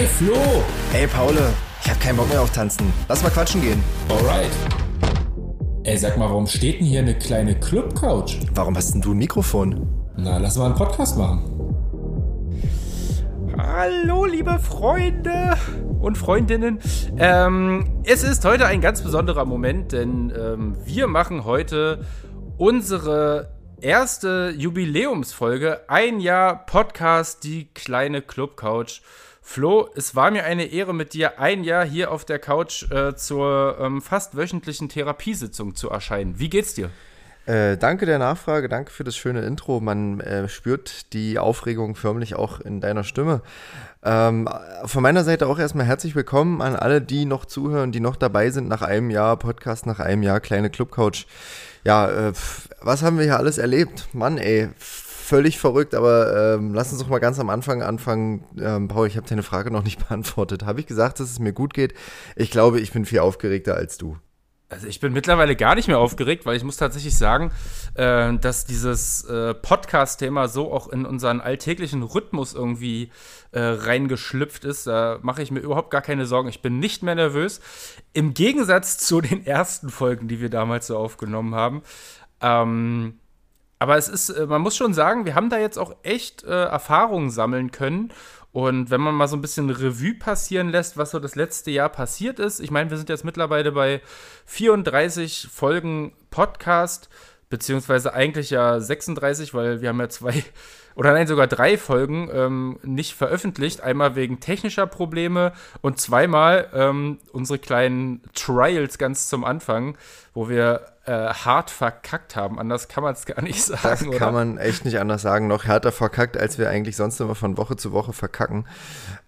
Hey Flo! Ey Paul, ich hab keinen Bock mehr auf Tanzen. Lass mal quatschen gehen. Alright. Ey, sag mal, warum steht denn hier eine kleine Club-Couch? Warum hast denn du ein Mikrofon? Na, lass mal einen Podcast machen. Hallo, liebe Freunde und Freundinnen. Ähm, es ist heute ein ganz besonderer Moment, denn ähm, wir machen heute unsere erste Jubiläumsfolge. Ein Jahr Podcast, die kleine Club Couch. Flo, es war mir eine Ehre, mit dir ein Jahr hier auf der Couch äh, zur ähm, fast wöchentlichen Therapiesitzung zu erscheinen. Wie geht's dir? Äh, danke der Nachfrage, danke für das schöne Intro. Man äh, spürt die Aufregung förmlich auch in deiner Stimme. Ähm, von meiner Seite auch erstmal herzlich willkommen an alle, die noch zuhören, die noch dabei sind nach einem Jahr Podcast, nach einem Jahr kleine Clubcouch. Ja, äh, was haben wir hier alles erlebt? Mann, ey, völlig verrückt, aber ähm, lass uns doch mal ganz am Anfang anfangen. Ähm, Paul, ich habe deine Frage noch nicht beantwortet. Habe ich gesagt, dass es mir gut geht? Ich glaube, ich bin viel aufgeregter als du. Also ich bin mittlerweile gar nicht mehr aufgeregt, weil ich muss tatsächlich sagen, äh, dass dieses äh, Podcast-Thema so auch in unseren alltäglichen Rhythmus irgendwie äh, reingeschlüpft ist. Da mache ich mir überhaupt gar keine Sorgen. Ich bin nicht mehr nervös. Im Gegensatz zu den ersten Folgen, die wir damals so aufgenommen haben. Ähm, aber es ist, äh, man muss schon sagen, wir haben da jetzt auch echt äh, Erfahrungen sammeln können und wenn man mal so ein bisschen Revue passieren lässt, was so das letzte Jahr passiert ist, ich meine, wir sind jetzt mittlerweile bei 34 Folgen Podcast, beziehungsweise eigentlich ja 36, weil wir haben ja zwei oder nein, sogar drei Folgen ähm, nicht veröffentlicht. Einmal wegen technischer Probleme und zweimal ähm, unsere kleinen Trials ganz zum Anfang, wo wir äh, hart verkackt haben. Anders kann man es gar nicht sagen. Das kann oder? man echt nicht anders sagen. Noch härter verkackt, als wir eigentlich sonst immer von Woche zu Woche verkacken.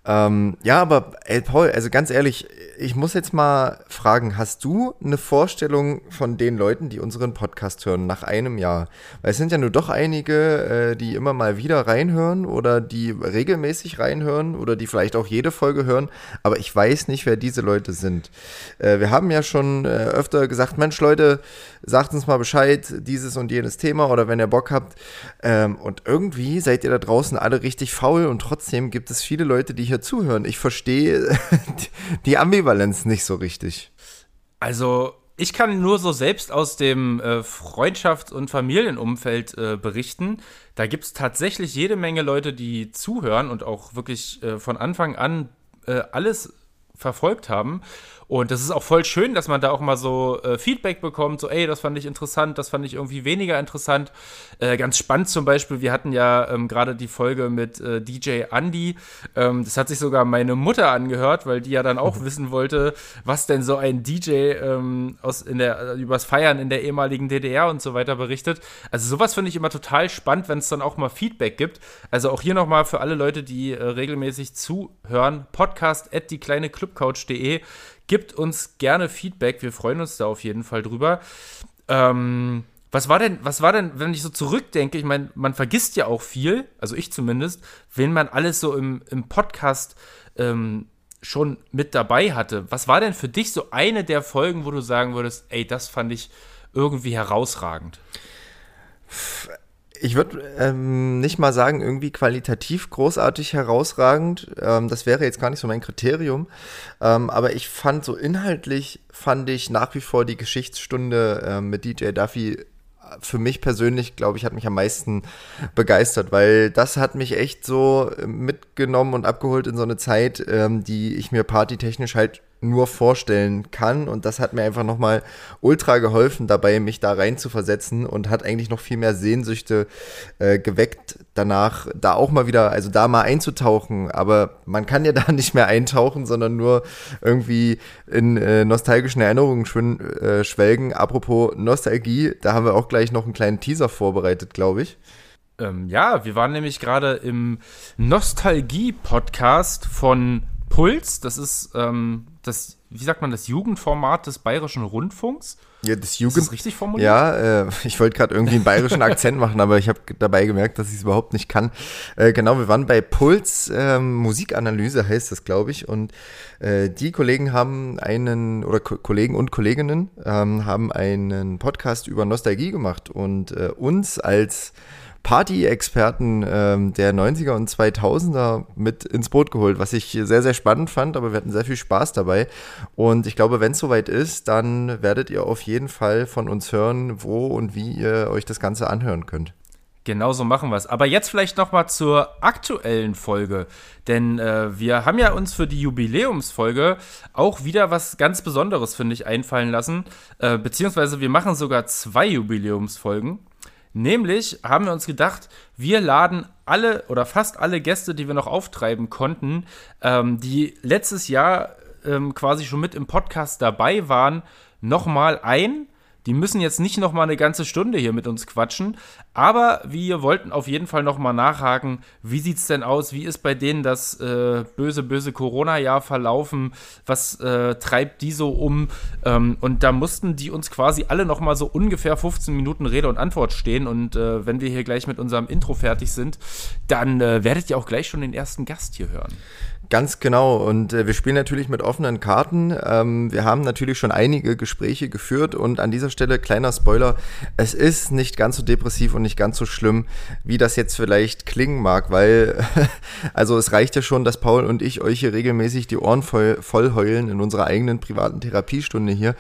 Ähm, ja, aber ey, Paul, also ganz ehrlich, ich muss jetzt mal fragen, hast du eine Vorstellung von den Leuten, die unseren Podcast hören, nach einem Jahr? Weil es sind ja nur doch einige, äh, die immer mal wieder reinhören oder die regelmäßig reinhören oder die vielleicht auch jede Folge hören, aber ich weiß nicht, wer diese Leute sind. Äh, wir haben ja schon äh, öfter gesagt, Mensch Leute, sagt uns mal Bescheid, dieses und jenes Thema oder wenn ihr Bock habt. Ähm, und irgendwie seid ihr da draußen alle richtig faul und trotzdem gibt es viele Leute, die hier zuhören. Ich verstehe die Ambivalenz nicht so richtig. Also, ich kann nur so selbst aus dem äh, Freundschafts- und Familienumfeld äh, berichten. Da gibt es tatsächlich jede Menge Leute, die zuhören und auch wirklich äh, von Anfang an äh, alles verfolgt haben. Und das ist auch voll schön, dass man da auch mal so äh, Feedback bekommt, so, ey, das fand ich interessant, das fand ich irgendwie weniger interessant. Äh, ganz spannend zum Beispiel, wir hatten ja ähm, gerade die Folge mit äh, DJ Andy. Ähm, das hat sich sogar meine Mutter angehört, weil die ja dann auch wissen wollte, was denn so ein DJ ähm, aus in der, äh, übers Feiern in der ehemaligen DDR und so weiter berichtet. Also sowas finde ich immer total spannend, wenn es dann auch mal Feedback gibt. Also auch hier nochmal für alle Leute, die äh, regelmäßig zuhören, podcast at die kleine Clubcouch.de Gibt uns gerne Feedback, wir freuen uns da auf jeden Fall drüber. Ähm, was war denn, was war denn, wenn ich so zurückdenke, ich meine, man vergisst ja auch viel, also ich zumindest, wenn man alles so im, im Podcast ähm, schon mit dabei hatte. Was war denn für dich so eine der Folgen, wo du sagen würdest, ey, das fand ich irgendwie herausragend? Ich würde ähm, nicht mal sagen, irgendwie qualitativ großartig herausragend. Ähm, das wäre jetzt gar nicht so mein Kriterium. Ähm, aber ich fand so inhaltlich, fand ich nach wie vor die Geschichtsstunde ähm, mit DJ Duffy für mich persönlich, glaube ich, hat mich am meisten begeistert, weil das hat mich echt so mitgenommen und abgeholt in so eine Zeit, ähm, die ich mir partytechnisch halt nur vorstellen kann. Und das hat mir einfach nochmal ultra geholfen, dabei mich da rein zu versetzen und hat eigentlich noch viel mehr Sehnsüchte äh, geweckt, danach da auch mal wieder, also da mal einzutauchen. Aber man kann ja da nicht mehr eintauchen, sondern nur irgendwie in äh, nostalgischen Erinnerungen schwin, äh, schwelgen. Apropos Nostalgie, da haben wir auch gleich noch einen kleinen Teaser vorbereitet, glaube ich. Ähm, ja, wir waren nämlich gerade im Nostalgie-Podcast von Puls. Das ist ähm, das, wie sagt man, das Jugendformat des Bayerischen Rundfunks. Ja, das Jugend. Ist das richtig formuliert? Ja, äh, ich wollte gerade irgendwie einen bayerischen Akzent machen, aber ich habe dabei gemerkt, dass ich es überhaupt nicht kann. Äh, genau, wir waren bei Puls ähm, Musikanalyse, heißt das, glaube ich. Und äh, die Kollegen haben einen, oder Ko Kollegen und Kolleginnen ähm, haben einen Podcast über Nostalgie gemacht und äh, uns als Party-Experten ähm, der 90er und 2000er mit ins Boot geholt, was ich sehr, sehr spannend fand, aber wir hatten sehr viel Spaß dabei. Und ich glaube, wenn es soweit ist, dann werdet ihr auf jeden Fall von uns hören, wo und wie ihr euch das Ganze anhören könnt. Genau so machen wir es. Aber jetzt vielleicht noch mal zur aktuellen Folge, denn äh, wir haben ja uns für die Jubiläumsfolge auch wieder was ganz Besonderes, finde ich, einfallen lassen. Äh, beziehungsweise wir machen sogar zwei Jubiläumsfolgen. Nämlich haben wir uns gedacht, wir laden alle oder fast alle Gäste, die wir noch auftreiben konnten, ähm, die letztes Jahr ähm, quasi schon mit im Podcast dabei waren, nochmal ein die müssen jetzt nicht noch mal eine ganze Stunde hier mit uns quatschen, aber wir wollten auf jeden Fall noch mal nachhaken, wie sieht's denn aus? Wie ist bei denen das äh, böse, böse Corona-Jahr verlaufen? Was äh, treibt die so um? Ähm, und da mussten die uns quasi alle noch mal so ungefähr 15 Minuten Rede und Antwort stehen. Und äh, wenn wir hier gleich mit unserem Intro fertig sind, dann äh, werdet ihr auch gleich schon den ersten Gast hier hören. Ganz genau. Und äh, wir spielen natürlich mit offenen Karten. Ähm, wir haben natürlich schon einige Gespräche geführt und an dieser Stelle kleiner Spoiler. Es ist nicht ganz so depressiv und nicht ganz so schlimm, wie das jetzt vielleicht klingen mag, weil also es reicht ja schon, dass Paul und ich euch hier regelmäßig die Ohren voll, voll heulen in unserer eigenen privaten Therapiestunde hier.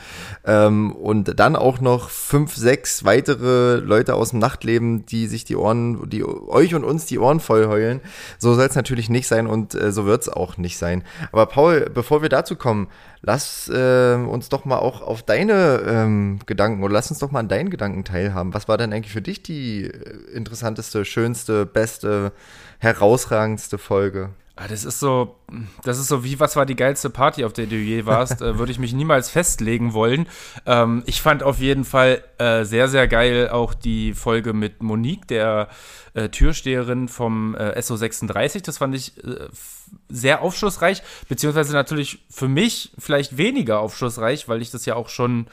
Ähm, und dann auch noch fünf, sechs weitere Leute aus dem Nachtleben, die sich die Ohren, die euch und uns die Ohren voll heulen. So soll es natürlich nicht sein und äh, so wird es auch auch nicht sein. Aber Paul, bevor wir dazu kommen, lass äh, uns doch mal auch auf deine ähm, Gedanken oder lass uns doch mal an deinen Gedanken teilhaben. Was war denn eigentlich für dich die äh, interessanteste, schönste, beste, herausragendste Folge? Ah, das ist so, das ist so wie, was war die geilste Party, auf der du je warst, äh, würde ich mich niemals festlegen wollen. Ähm, ich fand auf jeden Fall äh, sehr, sehr geil auch die Folge mit Monique, der äh, Türsteherin vom äh, SO36. Das fand ich äh, sehr aufschlussreich, beziehungsweise natürlich für mich vielleicht weniger aufschlussreich, weil ich das ja auch schon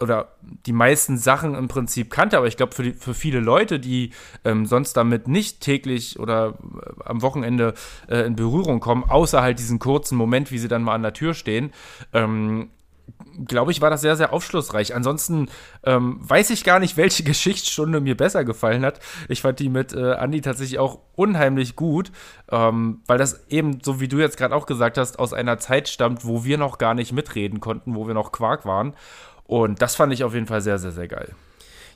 oder die meisten Sachen im Prinzip kannte, aber ich glaube, für, für viele Leute, die ähm, sonst damit nicht täglich oder äh, am Wochenende äh, in Berührung kommen, außer halt diesen kurzen Moment, wie sie dann mal an der Tür stehen, ähm, glaube ich, war das sehr, sehr aufschlussreich. Ansonsten ähm, weiß ich gar nicht, welche Geschichtsstunde mir besser gefallen hat. Ich fand die mit äh, Andi tatsächlich auch unheimlich gut, ähm, weil das eben, so wie du jetzt gerade auch gesagt hast, aus einer Zeit stammt, wo wir noch gar nicht mitreden konnten, wo wir noch Quark waren. Und das fand ich auf jeden Fall sehr, sehr, sehr geil.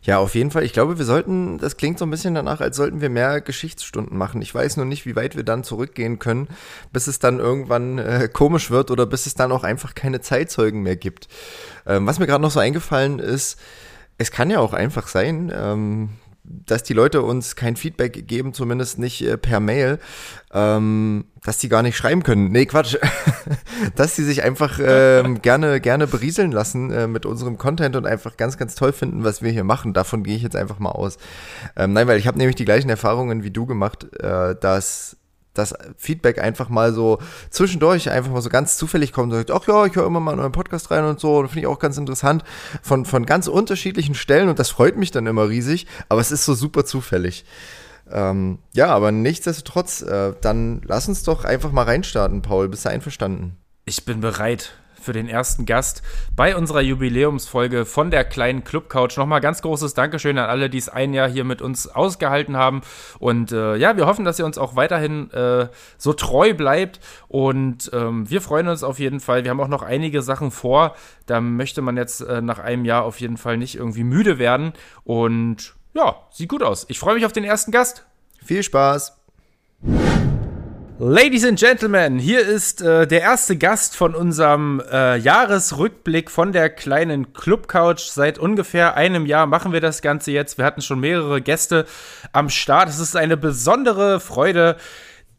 Ja, auf jeden Fall. Ich glaube, wir sollten, das klingt so ein bisschen danach, als sollten wir mehr Geschichtsstunden machen. Ich weiß nur nicht, wie weit wir dann zurückgehen können, bis es dann irgendwann äh, komisch wird oder bis es dann auch einfach keine Zeitzeugen mehr gibt. Ähm, was mir gerade noch so eingefallen ist, es kann ja auch einfach sein, ähm, dass die Leute uns kein Feedback geben, zumindest nicht äh, per Mail, ähm, dass die gar nicht schreiben können. Nee, Quatsch. dass die sich einfach ähm, gerne, gerne berieseln lassen äh, mit unserem Content und einfach ganz, ganz toll finden, was wir hier machen. Davon gehe ich jetzt einfach mal aus. Ähm, nein, weil ich habe nämlich die gleichen Erfahrungen wie du gemacht, äh, dass das Feedback einfach mal so zwischendurch einfach mal so ganz zufällig kommt und sagt, ach ja, ich höre immer mal in euren Podcast rein und so, und finde ich auch ganz interessant, von, von ganz unterschiedlichen Stellen und das freut mich dann immer riesig, aber es ist so super zufällig. Ähm, ja, aber nichtsdestotrotz, äh, dann lass uns doch einfach mal reinstarten, Paul. Bist du einverstanden? Ich bin bereit für den ersten Gast bei unserer Jubiläumsfolge von der kleinen Clubcouch. Nochmal ganz großes Dankeschön an alle, die es ein Jahr hier mit uns ausgehalten haben. Und äh, ja, wir hoffen, dass ihr uns auch weiterhin äh, so treu bleibt. Und ähm, wir freuen uns auf jeden Fall. Wir haben auch noch einige Sachen vor. Da möchte man jetzt äh, nach einem Jahr auf jeden Fall nicht irgendwie müde werden. Und ja, sieht gut aus. Ich freue mich auf den ersten Gast. Viel Spaß. Ladies and Gentlemen, hier ist äh, der erste Gast von unserem äh, Jahresrückblick von der kleinen Clubcouch. Seit ungefähr einem Jahr machen wir das Ganze jetzt. Wir hatten schon mehrere Gäste am Start. Es ist eine besondere Freude,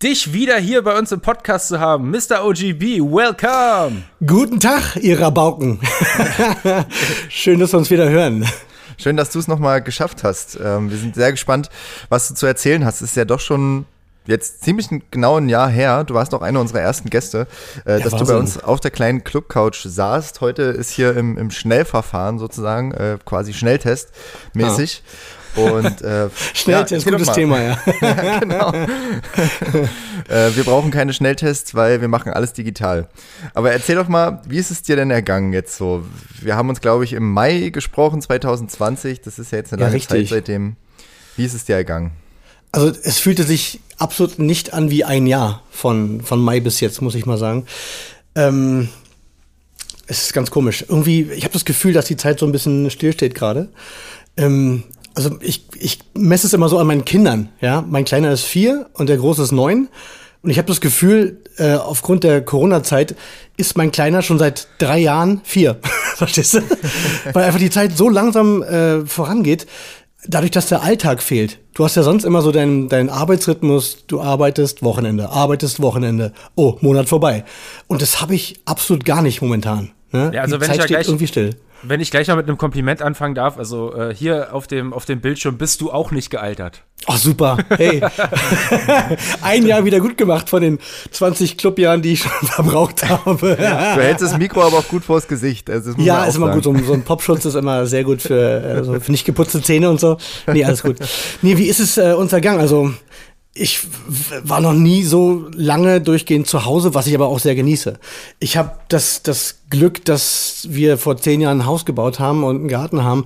dich wieder hier bei uns im Podcast zu haben. Mr. OGB, welcome! Guten Tag, ihr Rabauken. Schön, dass wir uns wieder hören. Schön, dass du es nochmal geschafft hast. Ähm, wir sind sehr gespannt, was du zu erzählen hast. Es ist ja doch schon jetzt ziemlich genau ein Jahr her, du warst auch einer unserer ersten Gäste, äh, ja, dass Wahnsinn. du bei uns auf der kleinen Clubcouch saßt. Heute ist hier im, im Schnellverfahren sozusagen, äh, quasi Schnelltest mäßig. Ah. Und äh, Schnelltest, ja, gutes Thema, ja. ja genau. äh, wir brauchen keine Schnelltests, weil wir machen alles digital. Aber erzähl doch mal, wie ist es dir denn ergangen jetzt so? Wir haben uns, glaube ich, im Mai gesprochen, 2020. Das ist ja jetzt eine lange Zeit seitdem. Wie ist es dir ergangen? Also es fühlte sich absolut nicht an wie ein Jahr von, von Mai bis jetzt, muss ich mal sagen. Ähm, es ist ganz komisch. Irgendwie, ich habe das Gefühl, dass die Zeit so ein bisschen stillsteht gerade. Ähm, also ich, ich messe es immer so an meinen Kindern. Ja, mein Kleiner ist vier und der Große ist neun. Und ich habe das Gefühl, äh, aufgrund der Corona-Zeit ist mein Kleiner schon seit drei Jahren vier. Verstehst du? Weil einfach die Zeit so langsam äh, vorangeht, dadurch, dass der Alltag fehlt. Du hast ja sonst immer so deinen, deinen Arbeitsrhythmus, du arbeitest Wochenende, arbeitest Wochenende. Oh, Monat vorbei. Und das habe ich absolut gar nicht momentan. Ne? Ja, also die wenn Zeit ich ja steht gleich, irgendwie still. Wenn ich gleich noch mit einem Kompliment anfangen darf, also äh, hier auf dem, auf dem Bildschirm bist du auch nicht gealtert. Oh, super. Hey. Ein Jahr wieder gut gemacht von den 20 Clubjahren, die ich schon verbraucht habe. Du hältst das Mikro aber auch gut vors Gesicht. Also Ja, ist immer gut. So, so ein Popschutz ist immer sehr gut für, äh, so für nicht geputzte Zähne und so. Nee, alles gut. Nee, wie ist es äh, uns ergangen? Also, ich war noch nie so lange durchgehend zu Hause, was ich aber auch sehr genieße. Ich habe das, das Glück, dass wir vor zehn Jahren ein Haus gebaut haben und einen Garten haben.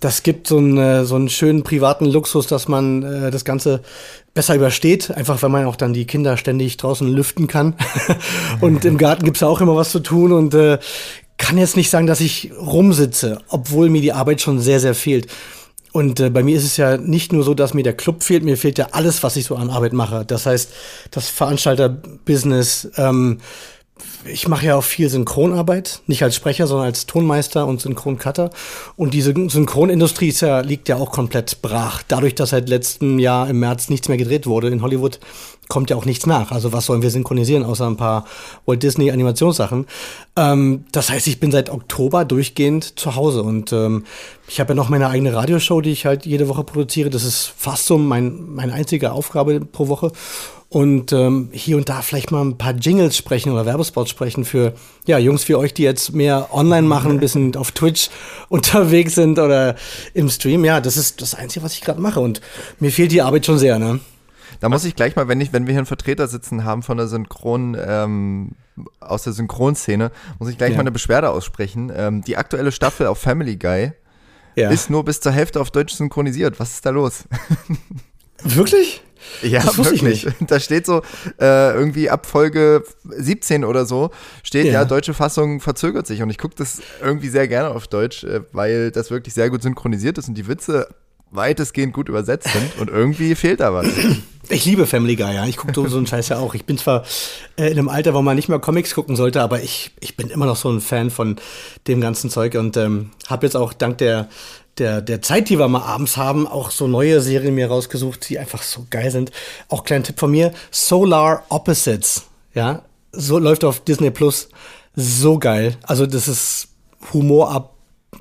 Das gibt so einen, äh, so einen schönen privaten Luxus, dass man äh, das Ganze besser übersteht. Einfach, weil man auch dann die Kinder ständig draußen lüften kann. und im Garten gibt's ja auch immer was zu tun und äh, kann jetzt nicht sagen, dass ich rumsitze, obwohl mir die Arbeit schon sehr, sehr fehlt. Und äh, bei mir ist es ja nicht nur so, dass mir der Club fehlt, mir fehlt ja alles, was ich so an Arbeit mache. Das heißt, das Veranstalterbusiness, ähm, ich mache ja auch viel Synchronarbeit, nicht als Sprecher, sondern als Tonmeister und Synchroncutter. Und diese Synchronindustrie ist ja, liegt ja auch komplett brach. Dadurch, dass seit letztem Jahr im März nichts mehr gedreht wurde in Hollywood, kommt ja auch nichts nach. Also was sollen wir synchronisieren, außer ein paar Walt Disney Animationssachen. Ähm, das heißt, ich bin seit Oktober durchgehend zu Hause und ähm, ich habe ja noch meine eigene Radioshow, die ich halt jede Woche produziere. Das ist fast so mein, meine einzige Aufgabe pro Woche. Und ähm, hier und da vielleicht mal ein paar Jingles sprechen oder Werbespots sprechen für ja, Jungs wie euch, die jetzt mehr online machen, ein bisschen auf Twitch unterwegs sind oder im Stream. Ja, das ist das Einzige, was ich gerade mache. Und mir fehlt die Arbeit schon sehr, ne? Da muss ich gleich mal, wenn ich, wenn wir hier einen Vertreter sitzen haben von der Synchron, ähm, aus der Synchronszene, muss ich gleich Ja. mal eine Beschwerde aussprechen. Ähm, die aktuelle Staffel auf Family Guy Ja. ist nur bis zur Hälfte auf Deutsch synchronisiert. Was ist da los? Wirklich? Ja, Das wusste ich wirklich. Da steht so, äh, irgendwie ab Folge 17 oder so, steht ja, Ja. deutsche Fassung verzögert sich. Und ich gucke das irgendwie sehr gerne auf Deutsch, äh, weil das wirklich sehr gut synchronisiert ist und die Witze weitestgehend gut übersetzt sind. Und irgendwie fehlt da was. Ich liebe Family Guy, ja. Ich gucke so einen Scheiß ja auch. Ich bin zwar äh, in einem Alter, wo man nicht mehr Comics gucken sollte, aber ich, ich bin immer noch so ein Fan von dem ganzen Zeug und ähm, habe jetzt auch dank der, der, der Zeit, die wir mal abends haben, auch so neue Serien mir rausgesucht, die einfach so geil sind. Auch kleiner Tipp von mir, Solar Opposites, ja. So läuft auf Disney Plus. So geil. Also das ist Humor ab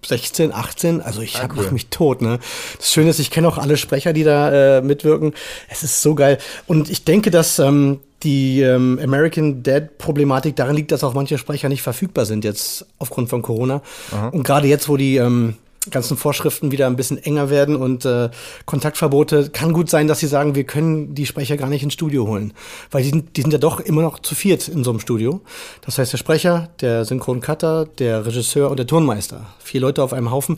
16, 18, also ich hab mach mich tot, ne? Das Schöne ist, ich kenne auch alle Sprecher, die da äh, mitwirken. Es ist so geil. Und ich denke, dass ähm, die ähm, American Dead-Problematik darin liegt, dass auch manche Sprecher nicht verfügbar sind jetzt aufgrund von Corona. Und gerade jetzt, wo die ähm, ganzen Vorschriften wieder ein bisschen enger werden und äh, Kontaktverbote, kann gut sein, dass sie sagen, wir können die Sprecher gar nicht ins Studio holen. Weil die sind, die sind ja doch immer noch zu viert in so einem Studio. Das heißt, der Sprecher, der Synchroncutter, der Regisseur und der Turnmeister. Vier Leute auf einem Haufen.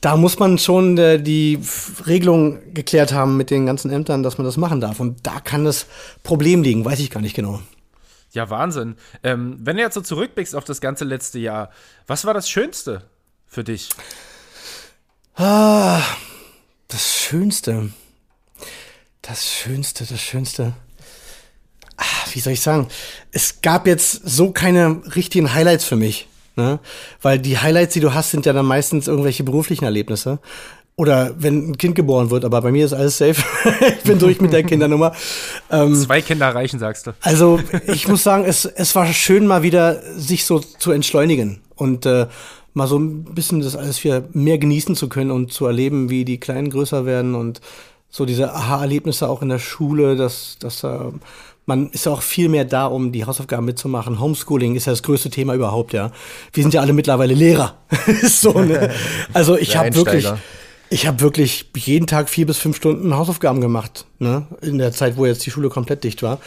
Da muss man schon äh, die Regelung geklärt haben mit den ganzen Ämtern, dass man das machen darf. Und da kann das Problem liegen, weiß ich gar nicht genau. Ja, Wahnsinn. Ähm, wenn du jetzt so zurückblickst auf das ganze letzte Jahr, was war das Schönste für dich? Ah, das Schönste. Das Schönste, das Schönste. Ah, wie soll ich sagen? Es gab jetzt so keine richtigen Highlights für mich. Ne? Weil die Highlights, die du hast, sind ja dann meistens irgendwelche beruflichen Erlebnisse. Oder wenn ein Kind geboren wird, aber bei mir ist alles safe. ich bin durch mit der Kindernummer. Ähm, Zwei Kinder reichen, sagst du. also ich muss sagen, es, es war schön, mal wieder sich so zu entschleunigen und äh, mal so ein bisschen das alles wieder mehr genießen zu können und zu erleben, wie die Kleinen größer werden und so diese Aha-Erlebnisse auch in der Schule, dass, dass äh, man ist ja auch viel mehr da, um die Hausaufgaben mitzumachen. Homeschooling ist ja das größte Thema überhaupt, ja. Wir sind ja alle mittlerweile Lehrer. so, ne? Also ich habe wirklich, ich habe wirklich jeden Tag vier bis fünf Stunden Hausaufgaben gemacht, ne? In der Zeit, wo jetzt die Schule komplett dicht war.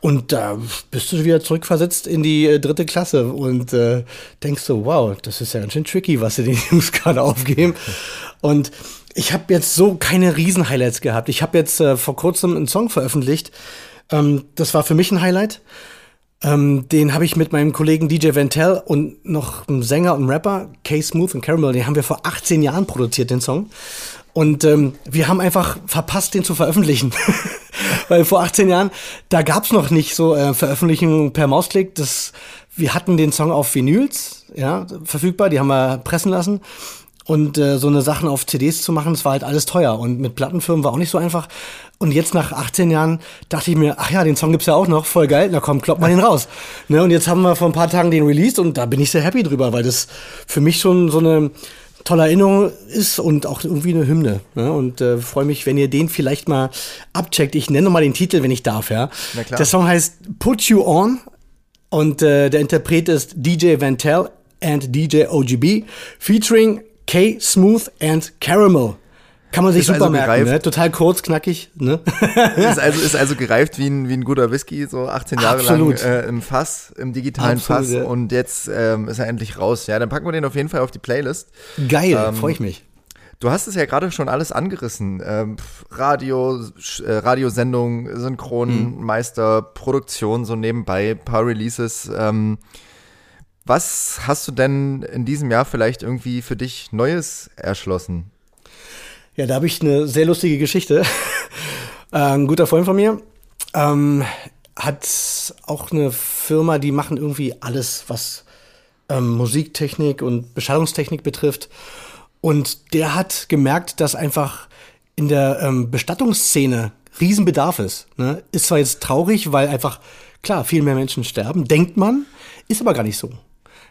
Und da bist du wieder zurückversetzt in die äh, dritte Klasse und äh, denkst so, wow, das ist ja ganz schön tricky, was sie den Jungs gerade aufgeben. Und ich habe jetzt so keine Riesen-Highlights gehabt. Ich habe jetzt äh, vor kurzem einen Song veröffentlicht. Ähm, das war für mich ein Highlight. Ähm, den habe ich mit meinem Kollegen DJ Ventel und noch einem Sänger und Rapper, K Smooth und Caramel, den haben wir vor 18 Jahren produziert, den Song. Und ähm, wir haben einfach verpasst, den zu veröffentlichen. Weil vor 18 Jahren, da gab's noch nicht so äh, Veröffentlichungen per Mausklick. Das, wir hatten den Song auf Vinyls, ja, verfügbar, die haben wir pressen lassen. Und äh, so eine Sachen auf CDs zu machen, das war halt alles teuer. Und mit Plattenfirmen war auch nicht so einfach. Und jetzt nach 18 Jahren dachte ich mir, ach ja, den Song gibt's ja auch noch, voll geil, na komm, klopp mal den raus. Ne, und jetzt haben wir vor ein paar Tagen den released und da bin ich sehr happy drüber, weil das für mich schon so eine tolle Erinnerung ist und auch irgendwie eine Hymne. Ne? Und äh, freue mich, wenn ihr den vielleicht mal abcheckt. Ich nenne mal den Titel, wenn ich darf, ja. Na klar. Der Song heißt Put You On und äh, der Interpret ist DJ Vantel and DJ OGB featuring K Smooth and Caramel. Kann man sich Ist super also merken, gereift. ne? Total kurz, knackig, ne? ist, also, ist also gereift wie ein, wie ein guter Whisky, so 18 Jahre Absolut. lang äh, im Fass, im digitalen Absolut, Fass ja. und jetzt ähm, ist er endlich raus. Ja, dann packen wir den auf jeden Fall auf die Playlist. Geil, Ähm, freue ich mich. Du hast es ja gerade schon alles angerissen. Ähm, Radio, äh, Radiosendung, Synchronmeister, Produktion so nebenbei, paar Releases. Ähm, was hast du denn in diesem Jahr vielleicht irgendwie für dich Neues erschlossen? Ja, da habe ich eine sehr lustige Geschichte. äh, ein guter Freund von mir ähm, hat auch eine Firma, die machen irgendwie alles, was ähm, Musiktechnik und Beschallungstechnik betrifft. Und der hat gemerkt, dass einfach in der ähm, Bestattungsszene Riesenbedarf ist. Ne? Ist zwar jetzt traurig, weil einfach, klar, viel mehr Menschen sterben, denkt man, ist aber gar nicht so.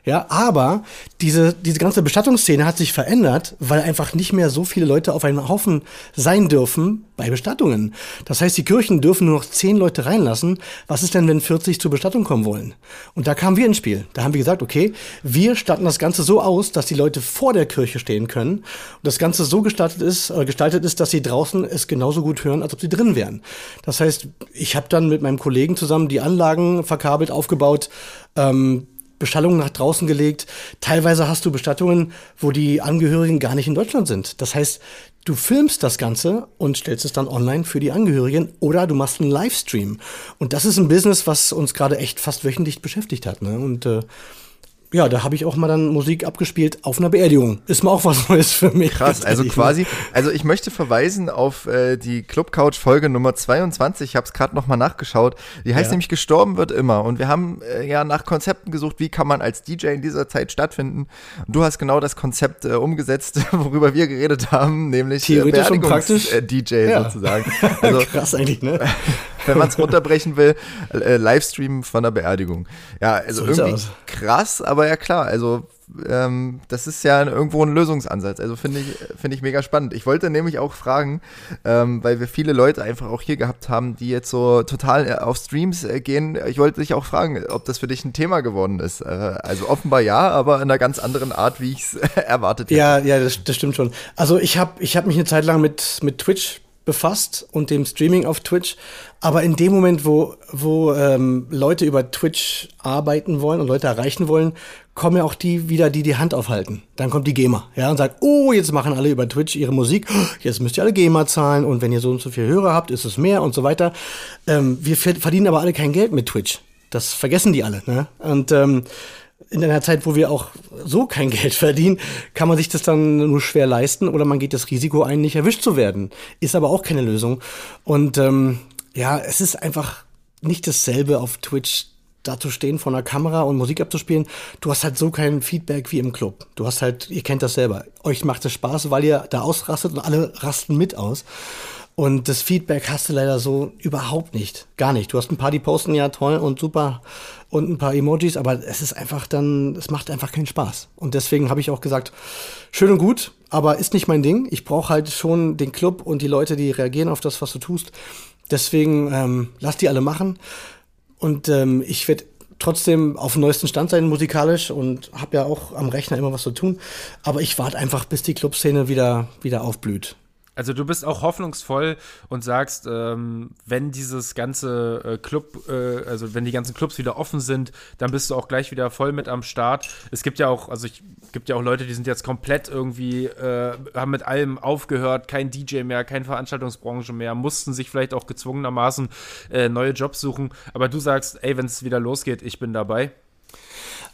Ja, aber diese, diese ganze Bestattungsszene hat sich verändert, weil einfach nicht mehr so viele Leute auf einem Haufen sein dürfen bei Bestattungen. Das heißt, die Kirchen dürfen nur noch zehn Leute reinlassen. Was ist denn, wenn 40 zur Bestattung kommen wollen? Und da kamen wir ins Spiel. Da haben wir gesagt, okay, wir statten das Ganze so aus, dass die Leute vor der Kirche stehen können und das Ganze so gestaltet ist, äh, gestaltet ist, dass sie draußen es genauso gut hören, als ob sie drin wären. Das heißt, ich habe dann mit meinem Kollegen zusammen die Anlagen verkabelt, aufgebaut, ähm, Beschallungen nach draußen gelegt. Teilweise hast du Bestattungen, wo die Angehörigen gar nicht in Deutschland sind. Das heißt, du filmst das Ganze und stellst es dann online für die Angehörigen oder du machst einen Livestream. Und das ist ein Business, was uns gerade echt fast wöchentlich beschäftigt hat. Ne? Und äh, ja, da habe ich auch mal dann Musik abgespielt auf einer Beerdigung. Ist mal auch was Neues für mich. Krass, also quasi, also ich möchte verweisen auf äh, die Club Couch Folge Nummer 22, ich habe es gerade nochmal nachgeschaut, die heißt Ja. nämlich Gestorben wird immer und wir haben äh, ja nach Konzepten gesucht, wie kann man als DJ in dieser Zeit stattfinden und du hast genau das Konzept äh, umgesetzt, worüber wir geredet haben, nämlich Theoretisch und praktisch. äh, DJ Ja. sozusagen. Also Krass eigentlich, ne? Wenn man es runterbrechen will, äh, Livestream von der Beerdigung. Ja, also So irgendwie aus. krass, aber ja klar, also ähm, das ist ja irgendwo ein Lösungsansatz. Also finde ich, finde ich mega spannend. Ich wollte nämlich auch fragen, ähm, weil wir viele Leute einfach auch hier gehabt haben, die jetzt so total äh, auf Streams äh, gehen. Ich wollte dich auch fragen, ob das für dich ein Thema geworden ist. Äh, also offenbar ja, aber in einer ganz anderen Art, wie ich es erwartet hätte. Ja, ja, das, das stimmt schon. Also ich habe ich hab mich eine Zeit lang mit, mit Twitch befasst und dem Streaming auf Twitch. Aber in dem Moment, wo, wo ähm, Leute über Twitch arbeiten wollen und Leute erreichen wollen, kommen ja auch die wieder, die die Hand aufhalten. Dann kommt die GEMA, ja, und sagt, oh, jetzt machen alle über Twitch ihre Musik, jetzt müsst ihr alle GEMA zahlen und wenn ihr so und so viel Hörer habt, ist es mehr und so weiter. Ähm, wir ver- verdienen aber alle kein Geld mit Twitch. Das vergessen die alle, ne? Und ähm, in einer Zeit, wo wir auch so kein Geld verdienen, kann man sich das dann nur schwer leisten oder man geht das Risiko ein, nicht erwischt zu werden. Ist aber auch keine Lösung. Und ähm, ja, es ist einfach nicht dasselbe auf Twitch da zu stehen vor einer Kamera und Musik abzuspielen. Du hast halt so kein Feedback wie im Club. Du hast halt, ihr kennt das selber. Euch macht es Spaß, weil ihr da ausrastet und alle rasten mit aus. Und das Feedback hast du leider so überhaupt nicht. Gar nicht. Du hast ein paar, die posten ja toll und super und ein paar Emojis, aber es ist einfach dann, es macht einfach keinen Spaß. Und deswegen habe ich auch gesagt, schön und gut, aber ist nicht mein Ding. Ich brauche halt schon den Club und die Leute, die reagieren auf das, was du tust. Deswegen ähm, lass die alle machen. Und ähm, ich werde trotzdem auf dem neuesten Stand sein musikalisch und habe ja auch am Rechner immer was zu tun. Aber ich warte einfach, bis die Clubszene wieder, wieder aufblüht. Also du bist auch hoffnungsvoll und sagst, ähm, wenn dieses ganze äh, Club, äh, also wenn die ganzen Clubs wieder offen sind, dann bist du auch gleich wieder voll mit am Start. Es gibt ja auch, also ich gibt ja auch Leute, die sind jetzt komplett irgendwie, äh, haben mit allem aufgehört, kein DJ mehr, keine Veranstaltungsbranche mehr, mussten sich vielleicht auch gezwungenermaßen äh, neue Jobs suchen. Aber du sagst, ey, wenn es wieder losgeht, ich bin dabei.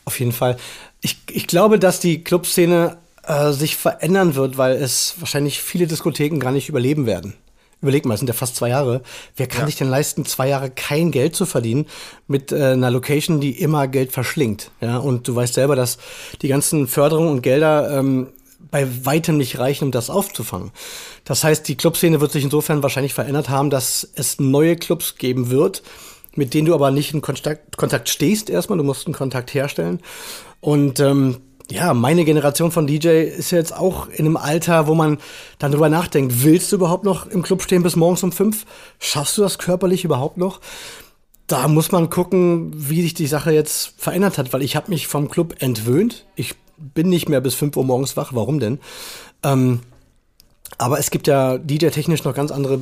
Auf jeden Fall. Ich, ich glaube, dass die Clubszene äh, sich verändern wird, weil es wahrscheinlich viele Diskotheken gar nicht überleben werden. Überleg mal, es sind ja fast zwei Jahre. Wer kann ja. sich denn leisten, zwei Jahre kein Geld zu verdienen mit äh, einer Location, die immer Geld verschlingt? Ja, und du weißt selber, dass die ganzen Förderungen und Gelder ähm, bei weitem nicht reichen, um das aufzufangen. Das heißt, die Clubszene wird sich insofern wahrscheinlich verändert haben, dass es neue Clubs geben wird, mit denen du aber nicht in Kontakt, Kontakt stehst erstmal, du musst einen Kontakt herstellen. Und ähm, ja, meine Generation von DJ ist jetzt auch in einem Alter, wo man dann drüber nachdenkt, willst du überhaupt noch im Club stehen bis morgens um fünf? Schaffst du das körperlich überhaupt noch? Da muss man gucken, wie sich die Sache jetzt verändert hat, weil ich habe mich vom Club entwöhnt. Ich bin nicht mehr bis fünf Uhr morgens wach. Warum denn? Ähm, aber es gibt ja DJ-technisch noch ganz andere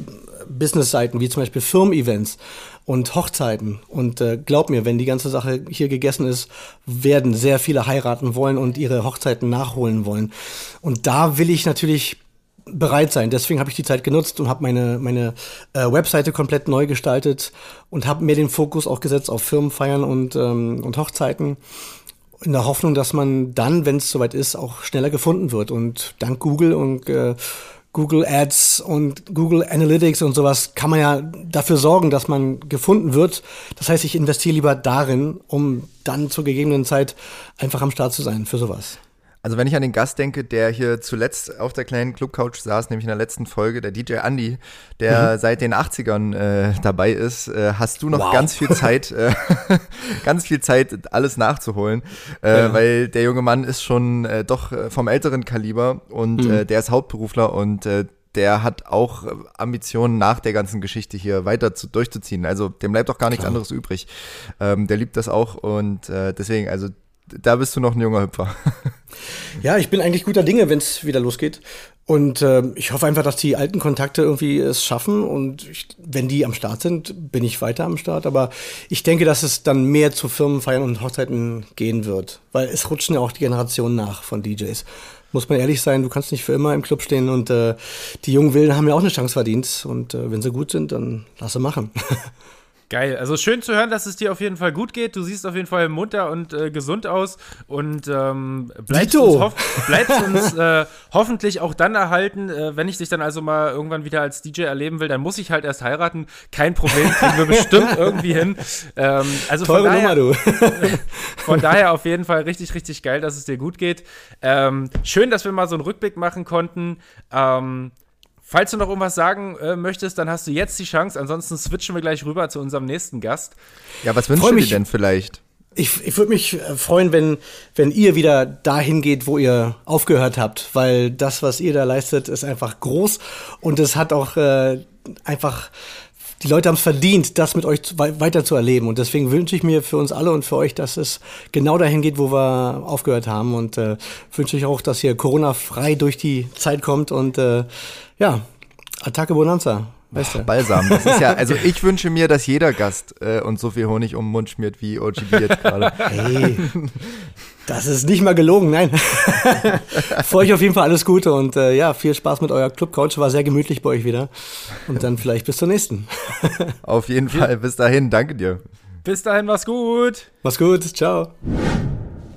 Business-Seiten, wie zum Beispiel Firmen-Events und Hochzeiten. Und äh, glaub mir, wenn die ganze Sache hier gegessen ist, werden sehr viele heiraten wollen und ihre Hochzeiten nachholen wollen. Und da will ich natürlich bereit sein. Deswegen habe ich die Zeit genutzt und habe meine, meine äh, Webseite komplett neu gestaltet und habe mir den Fokus auch gesetzt auf Firmenfeiern und, ähm, und Hochzeiten in der Hoffnung, dass man dann, wenn es soweit ist, auch schneller gefunden wird. Und dank Google und äh, Google Ads und Google Analytics und sowas kann man ja dafür sorgen, dass man gefunden wird. Das heißt, ich investiere lieber darin, um dann zur gegebenen Zeit einfach am Start zu sein für sowas. Also wenn ich an den Gast denke, der hier zuletzt auf der kleinen Clubcouch saß, nämlich in der letzten Folge, der DJ Andy, der mhm. seit den 80ern äh, dabei ist, äh, hast du noch wow. ganz viel Zeit, äh, ganz viel Zeit, alles nachzuholen, äh, ja. weil der junge Mann ist schon äh, doch äh, vom älteren Kaliber und mhm. der ist Hauptberufler und der hat auch Ambitionen nach der ganzen Geschichte hier weiter zu, durchzuziehen. Also dem bleibt auch gar nichts Klar. anderes übrig. Ähm, der liebt das auch und äh, deswegen, also da bist du noch ein junger Hüpfer. ja, ich bin eigentlich guter Dinge, wenn es wieder losgeht. Und äh, ich hoffe einfach, dass die alten Kontakte irgendwie es schaffen. Und ich, wenn die am Start sind, bin ich weiter am Start. Aber ich denke, dass es dann mehr zu Firmenfeiern und Hochzeiten gehen wird. Weil es rutschen ja auch die Generationen nach von DJs. Muss man ehrlich sein, du kannst nicht für immer im Club stehen. Und äh, die jungen Wilden haben ja auch eine Chance verdient. Und äh, wenn sie gut sind, dann lass sie machen. Geil. Also schön zu hören, dass es dir auf jeden Fall gut geht. Du siehst auf jeden Fall munter und äh, gesund aus und ähm, bleibst uns, hof bleibst uns äh, hoffentlich auch dann erhalten, äh, wenn ich dich dann also mal irgendwann wieder als DJ erleben will, dann muss ich halt erst heiraten. Kein Problem, kriegen wir bestimmt irgendwie hin. Ähm, also Teure von daher, Nummer, du. von daher auf jeden Fall richtig, richtig geil, dass es dir gut geht. Ähm, schön, dass wir mal so einen Rückblick machen konnten. Ähm, Falls du noch irgendwas sagen äh, möchtest, dann hast du jetzt die Chance. Ansonsten switchen wir gleich rüber zu unserem nächsten Gast. Ja, was wünschst du dir denn vielleicht? Ich, ich würde mich äh, freuen, wenn, wenn ihr wieder dahin geht, wo ihr aufgehört habt, weil das, was ihr da leistet, ist einfach groß und es hat auch äh, einfach die Leute haben es verdient, das mit euch weiter zu erleben. Und deswegen wünsche ich mir für uns alle und für euch, dass es genau dahin geht, wo wir aufgehört haben. Und äh, wünsche ich auch, dass ihr Corona-frei durch die Zeit kommt und äh, ja, Attacke Bonanza. Weißt du? Balsam. Das ist ja, also ich wünsche mir, dass jeder Gast äh, uns so viel Honig um den Mund schmiert wie OGB jetzt gerade. Hey, das ist nicht mal gelogen, nein. Für euch auf jeden Fall alles Gute und äh, ja, viel Spaß mit euer Clubcoach. War sehr gemütlich bei euch wieder. Und dann vielleicht bis zur nächsten. auf jeden Fall. Bis dahin. Danke dir. Bis dahin, mach's gut. Mach's gut. Ciao.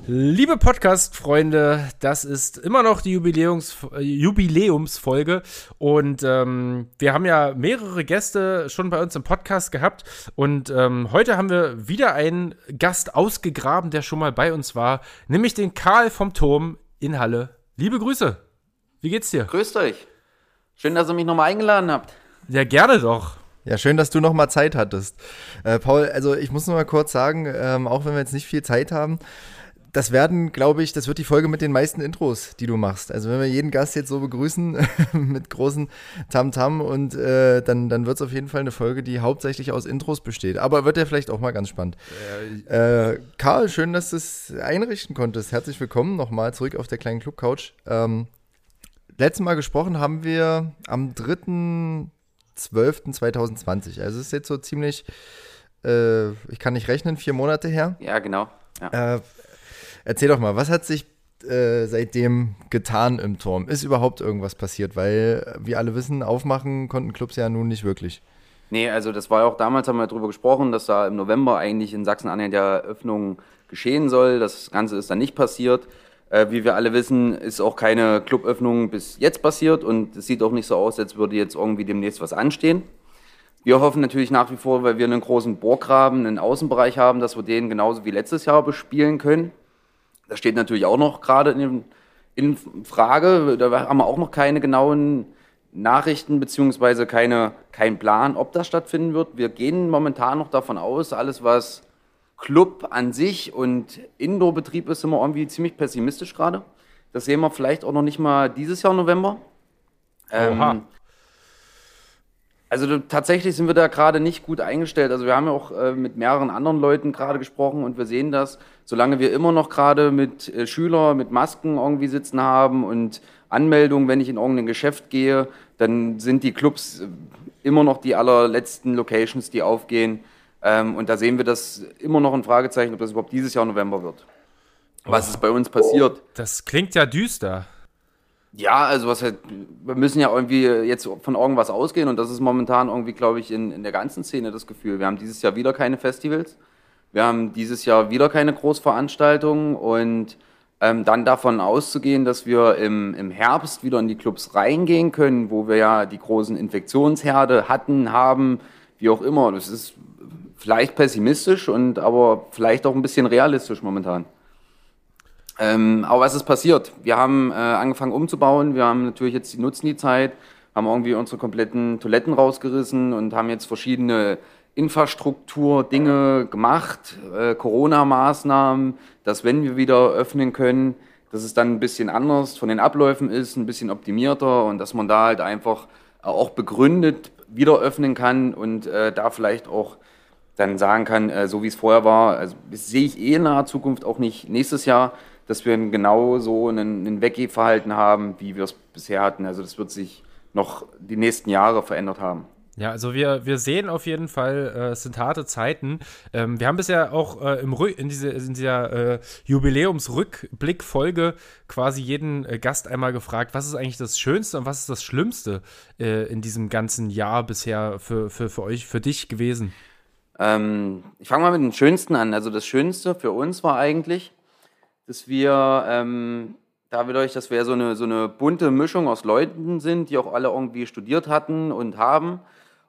Liebe Podcast-Freunde, das ist immer noch die Jubiläums Jubiläumsfolge und ähm, wir haben ja mehrere Gäste schon bei uns im Podcast gehabt und ähm, heute haben wir wieder einen Gast ausgegraben, der schon mal bei uns war, nämlich den Karl vom Turm in Halle. Liebe Grüße, wie geht's dir? Grüßt euch. Schön, dass ihr mich nochmal eingeladen habt. Ja, gerne doch. Ja, schön, dass du noch mal Zeit hattest. Äh, Paul, also ich muss noch mal kurz sagen, ähm, auch wenn wir jetzt nicht viel Zeit haben, das werden, glaube ich, das wird die Folge mit den meisten Intros, die du machst. Also wenn wir jeden Gast jetzt so begrüßen mit großen Tamtam -Tam und äh, dann, dann wird es auf jeden Fall eine Folge, die hauptsächlich aus Intros besteht. Aber wird ja vielleicht auch mal ganz spannend. Äh, Karl, schön, dass du es einrichten konntest. Herzlich willkommen nochmal zurück auf der kleinen Club-Couch. Ähm, letztes Mal gesprochen haben wir am 3.12.2020. Also es ist jetzt so ziemlich, äh, ich kann nicht rechnen, vier Monate her. Ja, genau. Ja. Äh, erzähl doch mal, was hat sich äh, seitdem getan im Turm? Ist überhaupt irgendwas passiert? Weil wir alle wissen, aufmachen konnten Clubs ja nun nicht wirklich. Nee, also das war ja auch damals, haben wir darüber gesprochen, dass da im November eigentlich in Sachsen-Anhalt ja Öffnung geschehen soll. Das Ganze ist dann nicht passiert. Äh, wie wir alle wissen, ist auch keine Cluböffnung bis jetzt passiert und es sieht auch nicht so aus, als würde jetzt irgendwie demnächst was anstehen. Wir hoffen natürlich nach wie vor, weil wir einen großen Bohrgraben, einen Außenbereich haben, dass wir den genauso wie letztes Jahr bespielen können. Das steht natürlich auch noch gerade in, in Frage. Da haben wir auch noch keine genauen Nachrichten beziehungsweise keine, kein Plan, ob das stattfinden wird. Wir gehen momentan noch davon aus, alles was Club an sich und Indoor-Betrieb ist, sind wir irgendwie ziemlich pessimistisch gerade. Das sehen wir vielleicht auch noch nicht mal dieses Jahr November. Ähm, also tatsächlich sind wir da gerade nicht gut eingestellt. Also wir haben ja auch äh, mit mehreren anderen Leuten gerade gesprochen und wir sehen das, solange wir immer noch gerade mit äh, Schülern mit Masken irgendwie sitzen haben und Anmeldungen, wenn ich in irgendein Geschäft gehe, dann sind die Clubs äh, immer noch die allerletzten Locations, die aufgehen. Ähm, und da sehen wir das immer noch ein Fragezeichen, ob das überhaupt dieses Jahr November wird. Was ist bei uns passiert? Das klingt ja düster. Ja, also was halt, wir müssen ja irgendwie jetzt von irgendwas ausgehen und das ist momentan irgendwie, glaube ich, in, in der ganzen Szene das Gefühl. Wir haben dieses Jahr wieder keine Festivals, wir haben dieses Jahr wieder keine Großveranstaltungen und ähm, dann davon auszugehen, dass wir im, im Herbst wieder in die Clubs reingehen können, wo wir ja die großen Infektionsherde hatten, haben, wie auch immer. Das ist vielleicht pessimistisch und aber vielleicht auch ein bisschen realistisch momentan. Ähm, aber was ist passiert? Wir haben äh, angefangen umzubauen. Wir haben natürlich jetzt die nutzen die Zeit, haben irgendwie unsere kompletten Toiletten rausgerissen und haben jetzt verschiedene Infrastruktur-Dinge gemacht, äh, Corona-Maßnahmen, dass wenn wir wieder öffnen können, dass es dann ein bisschen anders von den Abläufen ist, ein bisschen optimierter und dass man da halt einfach auch begründet wieder öffnen kann und äh, da vielleicht auch dann sagen kann, äh, so wie es vorher war, also sehe ich eh in naher Zukunft auch nicht nächstes Jahr, dass wir genau so einen, ein Weggehverhalten haben, wie wir es bisher hatten. Also das wird sich noch die nächsten Jahre verändert haben. Ja, also wir, wir sehen auf jeden Fall, äh, es sind harte Zeiten. Ähm, wir haben bisher auch äh, im Rück, in, diese, in dieser äh, Jubiläumsrückblick-Folge quasi jeden äh, Gast einmal gefragt, was ist eigentlich das Schönste und was ist das Schlimmste äh, in diesem ganzen Jahr bisher für, für, für euch, für dich gewesen? Ähm, ich fange mal mit dem Schönsten an. Also das Schönste für uns war eigentlich, dass wir ähm, dadurch, dass wir so eine, so eine bunte Mischung aus Leuten sind, die auch alle irgendwie studiert hatten und haben,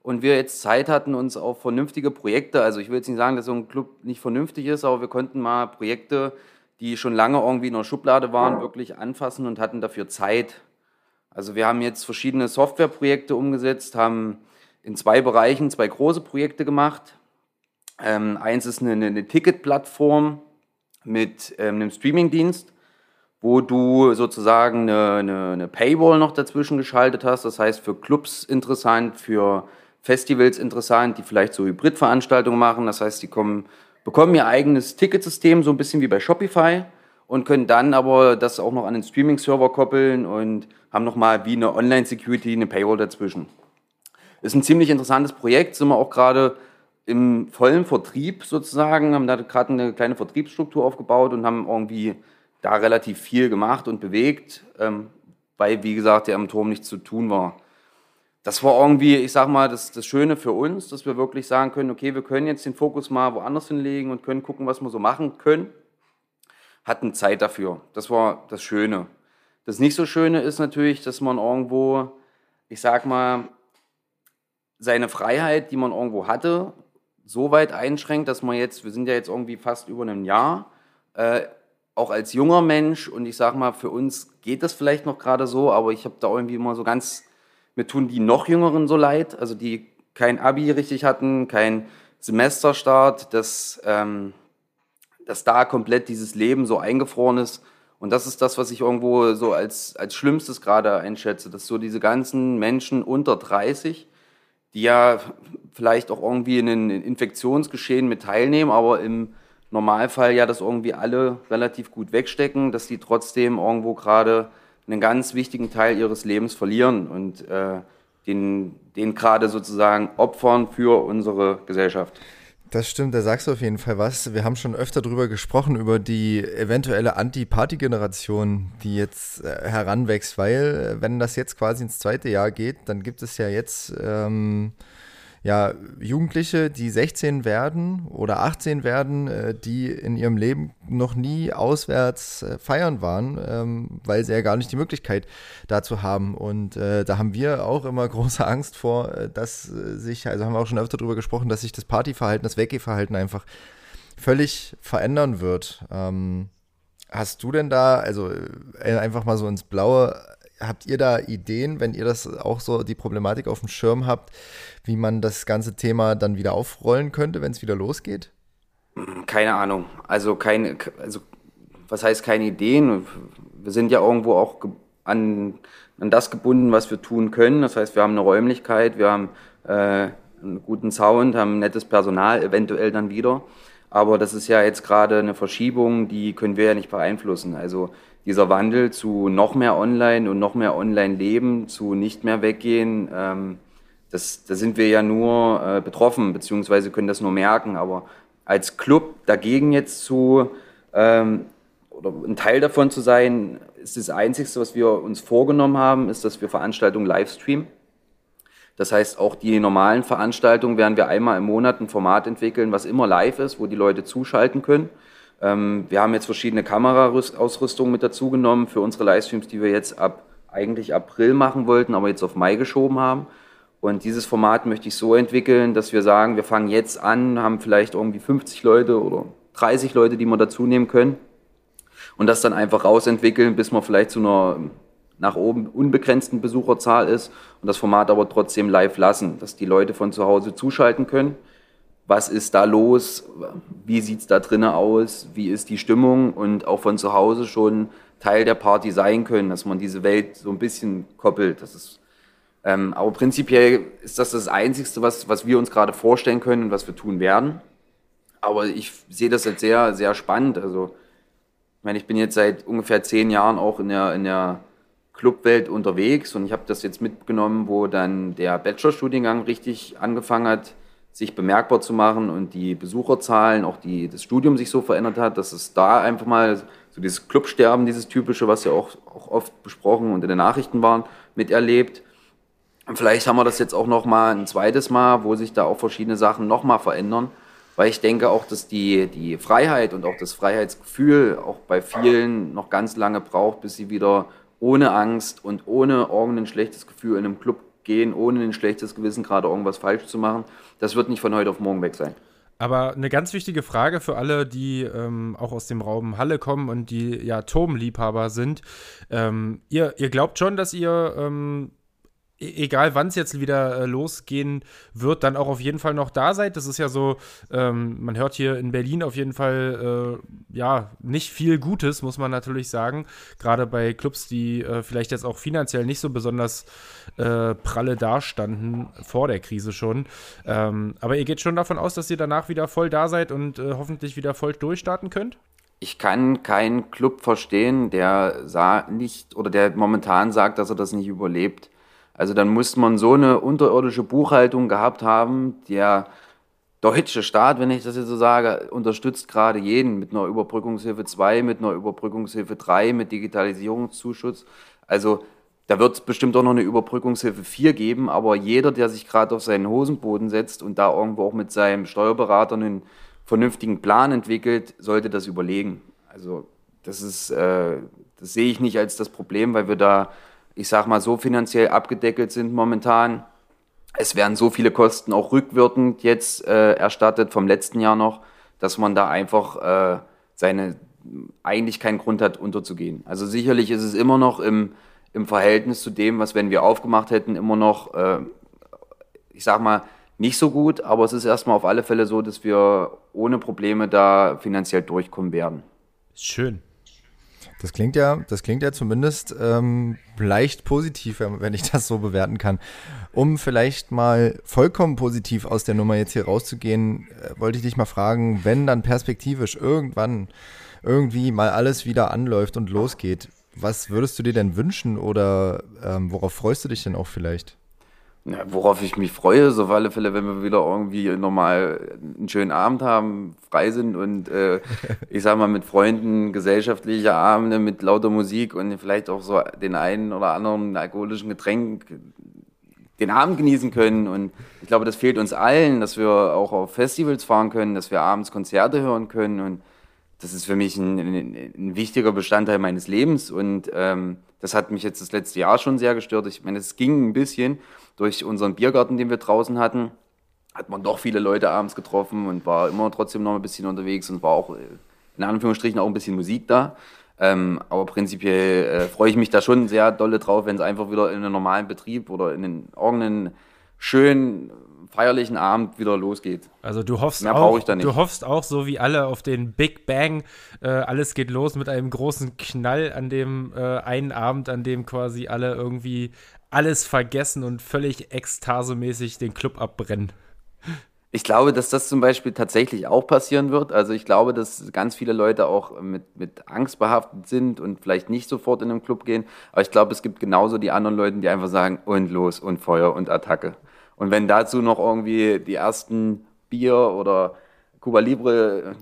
und wir jetzt Zeit hatten, uns auf vernünftige Projekte, also ich will jetzt nicht sagen, dass so ein Club nicht vernünftig ist, aber wir konnten mal Projekte, die schon lange irgendwie in der Schublade waren, wirklich anfassen und hatten dafür Zeit. Also wir haben jetzt verschiedene Softwareprojekte umgesetzt, haben in zwei Bereichen zwei große Projekte gemacht. Ähm, eins ist eine, eine Ticketplattform mit ähm, einem Streamingdienst, wo du sozusagen eine, eine, eine Paywall noch dazwischen geschaltet hast. Das heißt, für Clubs interessant, für Festivals interessant, die vielleicht so Hybridveranstaltungen machen. Das heißt, die kommen, bekommen ihr eigenes Ticketsystem, so ein bisschen wie bei Shopify und können dann aber das auch noch an den Streaming-Server koppeln und haben nochmal wie eine Online-Security, eine Paywall dazwischen. Ist ein ziemlich interessantes Projekt, sind wir auch gerade im vollen Vertrieb sozusagen, haben da gerade eine kleine Vertriebsstruktur aufgebaut und haben irgendwie da relativ viel gemacht und bewegt, ähm, weil, wie gesagt, ja am Turm nichts zu tun war das war irgendwie, ich sag mal, das, das Schöne für uns, dass wir wirklich sagen können, okay, wir können jetzt den Fokus mal woanders hinlegen und können gucken, was wir so machen können. Hatten Zeit dafür. Das war das Schöne. Das nicht so Schöne ist natürlich, dass man irgendwo, ich sag mal, seine Freiheit, die man irgendwo hatte, so weit einschränkt, dass man jetzt, wir sind ja jetzt irgendwie fast über einem Jahr, äh, auch als junger Mensch und ich sag mal, für uns geht das vielleicht noch gerade so, aber ich habe da irgendwie immer so ganz mir tun die noch Jüngeren so leid, also die kein Abi richtig hatten, kein Semesterstart, dass, ähm, dass da komplett dieses Leben so eingefroren ist. Und das ist das, was ich irgendwo so als, als Schlimmstes gerade einschätze, dass so diese ganzen Menschen unter 30, die ja vielleicht auch irgendwie in ein Infektionsgeschehen mit teilnehmen, aber im Normalfall ja das irgendwie alle relativ gut wegstecken, dass die trotzdem irgendwo gerade einen ganz wichtigen Teil ihres Lebens verlieren und äh, den, den gerade sozusagen opfern für unsere Gesellschaft. Das stimmt, da sagst du auf jeden Fall was. Wir haben schon öfter drüber gesprochen, über die eventuelle Anti-Party-Generation, die jetzt äh, heranwächst, weil, äh, wenn das jetzt quasi ins zweite Jahr geht, dann gibt es ja jetzt ähm, ja, Jugendliche, die 16 werden oder 18 werden, äh, die in ihrem Leben noch nie auswärts äh, feiern waren, ähm, weil sie ja gar nicht die Möglichkeit dazu haben. Und äh, da haben wir auch immer große Angst vor, dass sich, also haben wir auch schon öfter darüber gesprochen, dass sich das Partyverhalten, das Weggehverhalten einfach völlig verändern wird. Ähm, hast du denn da, also einfach mal so ins Blaue, habt ihr da Ideen, wenn ihr das auch so die Problematik auf dem Schirm habt, wie man das ganze Thema dann wieder aufrollen könnte, wenn es wieder losgeht? Keine Ahnung. Also keine, also was heißt keine Ideen? Wir sind ja irgendwo auch an, an das gebunden, was wir tun können. Das heißt, wir haben eine Räumlichkeit, wir haben äh, einen guten Sound, haben nettes Personal, eventuell dann wieder. Aber das ist ja jetzt gerade eine Verschiebung, die können wir ja nicht beeinflussen. Also dieser Wandel zu noch mehr Online und noch mehr Online-Leben, zu nicht mehr weggehen, ähm, das, da sind wir ja nur äh, betroffen, beziehungsweise können das nur merken. Aber als Club dagegen jetzt zu, ähm, oder ein Teil davon zu sein, ist das Einzige, was wir uns vorgenommen haben, ist, dass wir Veranstaltungen livestreamen. Das heißt, auch die normalen Veranstaltungen werden wir einmal im Monat ein Format entwickeln, was immer live ist, wo die Leute zuschalten können. Ähm, wir haben jetzt verschiedene Kameraausrüstungen mit dazu genommen für unsere Livestreams, die wir jetzt ab eigentlich April machen wollten, aber jetzt auf Mai geschoben haben. Und dieses Format möchte ich so entwickeln, dass wir sagen, wir fangen jetzt an, haben vielleicht irgendwie 50 Leute oder 30 Leute, die wir dazu nehmen können. Und das dann einfach rausentwickeln, bis wir vielleicht zu einer nach oben unbegrenzten Besucherzahl ist und das Format aber trotzdem live lassen, dass die Leute von zu Hause zuschalten können was ist da los, wie sieht es da drinnen aus, wie ist die Stimmung und auch von zu Hause schon Teil der Party sein können, dass man diese Welt so ein bisschen koppelt. Das ist, ähm, aber prinzipiell ist das das Einzige, was, was wir uns gerade vorstellen können und was wir tun werden. Aber ich sehe das jetzt sehr, sehr spannend. Also, ich meine, ich bin jetzt seit ungefähr zehn Jahren auch in der, in der Clubwelt unterwegs und ich habe das jetzt mitgenommen, wo dann der Bachelorstudiengang richtig angefangen hat, sich bemerkbar zu machen und die Besucherzahlen, auch die, das Studium sich so verändert hat, dass es da einfach mal so dieses Clubsterben, dieses typische, was ja auch, auch oft besprochen und in den Nachrichten waren, miterlebt. Und vielleicht haben wir das jetzt auch noch mal ein zweites Mal, wo sich da auch verschiedene Sachen noch mal verändern, weil ich denke auch, dass die, die Freiheit und auch das Freiheitsgefühl auch bei vielen noch ganz lange braucht, bis sie wieder ohne Angst und ohne irgendein schlechtes Gefühl in einem Club gehen, ohne ein schlechtes Gewissen gerade irgendwas falsch zu machen. Das wird nicht von heute auf morgen weg sein. Aber eine ganz wichtige Frage für alle, die ähm, auch aus dem Raum Halle kommen und die ja Turmliebhaber sind. Ähm, ihr, ihr glaubt schon, dass ihr ähm, egal wann es jetzt wieder äh, losgehen wird, dann auch auf jeden Fall noch da seid. Das ist ja so, ähm, man hört hier in Berlin auf jeden Fall, äh, ja, nicht viel Gutes, muss man natürlich sagen. Gerade bei Clubs, die äh, vielleicht jetzt auch finanziell nicht so besonders äh, pralle dastanden, vor der Krise schon. Ähm, aber ihr geht schon davon aus, dass ihr danach wieder voll da seid und äh, hoffentlich wieder voll durchstarten könnt? Ich kann keinen Club verstehen, der nicht oder der momentan sagt, dass er das nicht überlebt. Also dann muss man so eine unterirdische Buchhaltung gehabt haben, der deutsche Staat, wenn ich das jetzt so sage, unterstützt gerade jeden mit einer Überbrückungshilfe 2, mit einer Überbrückungshilfe 3, mit Digitalisierungszuschuss. Also da wird es bestimmt auch noch eine Überbrückungshilfe 4 geben, aber jeder, der sich gerade auf seinen Hosenboden setzt und da irgendwo auch mit seinem Steuerberater einen vernünftigen Plan entwickelt, sollte das überlegen. Also das ist, äh, das sehe ich nicht als das Problem, weil wir da ich sag mal, so finanziell abgedeckelt sind momentan. Es werden so viele Kosten auch rückwirkend jetzt äh, erstattet vom letzten Jahr noch, dass man da einfach äh, seine eigentlich keinen Grund hat, unterzugehen. Also sicherlich ist es immer noch im, im Verhältnis zu dem, was wenn wir aufgemacht hätten, immer noch, äh, ich sag mal, nicht so gut, aber es ist erstmal auf alle Fälle so, dass wir ohne Probleme da finanziell durchkommen werden. Schön. Das klingt ja, das klingt ja zumindest ähm, leicht positiv, wenn ich das so bewerten kann. Um vielleicht mal vollkommen positiv aus der Nummer jetzt hier rauszugehen, äh, wollte ich dich mal fragen, wenn dann perspektivisch irgendwann irgendwie mal alles wieder anläuft und losgeht, was würdest du dir denn wünschen oder ähm, worauf freust du dich denn auch vielleicht? Ja, worauf ich mich freue, so auf alle Fälle, wenn wir wieder irgendwie normal einen schönen Abend haben, frei sind und äh, ich sag mal mit Freunden gesellschaftliche Abende mit lauter Musik und vielleicht auch so den einen oder anderen alkoholischen Getränk den Abend genießen können. Und ich glaube, das fehlt uns allen, dass wir auch auf Festivals fahren können, dass wir abends Konzerte hören können. Und das ist für mich ein, ein, ein wichtiger Bestandteil meines Lebens. Und ähm, das hat mich jetzt das letzte Jahr schon sehr gestört. Ich meine, es ging ein bisschen durch unseren Biergarten, den wir draußen hatten. Hat man doch viele Leute abends getroffen und war immer trotzdem noch ein bisschen unterwegs und war auch äh, in Anführungsstrichen auch ein bisschen Musik da. Ähm, aber prinzipiell äh, freue ich mich da schon sehr dolle drauf, wenn es einfach wieder in einen normalen Betrieb oder in einen irgendeinen schönen feierlichen Abend wieder losgeht. Also du hoffst Mehr auch, ich da nicht. du hoffst auch so wie alle auf den Big Bang. Äh, alles geht los mit einem großen Knall an dem äh, einen Abend, an dem quasi alle irgendwie alles vergessen und völlig ekstasemäßig den Club abbrennen. Ich glaube, dass das zum Beispiel tatsächlich auch passieren wird. Also ich glaube, dass ganz viele Leute auch mit, mit Angst behaftet sind und vielleicht nicht sofort in den Club gehen. Aber ich glaube, es gibt genauso die anderen Leute, die einfach sagen, und los und Feuer und Attacke. Und wenn dazu noch irgendwie die ersten Bier oder Cuba Libre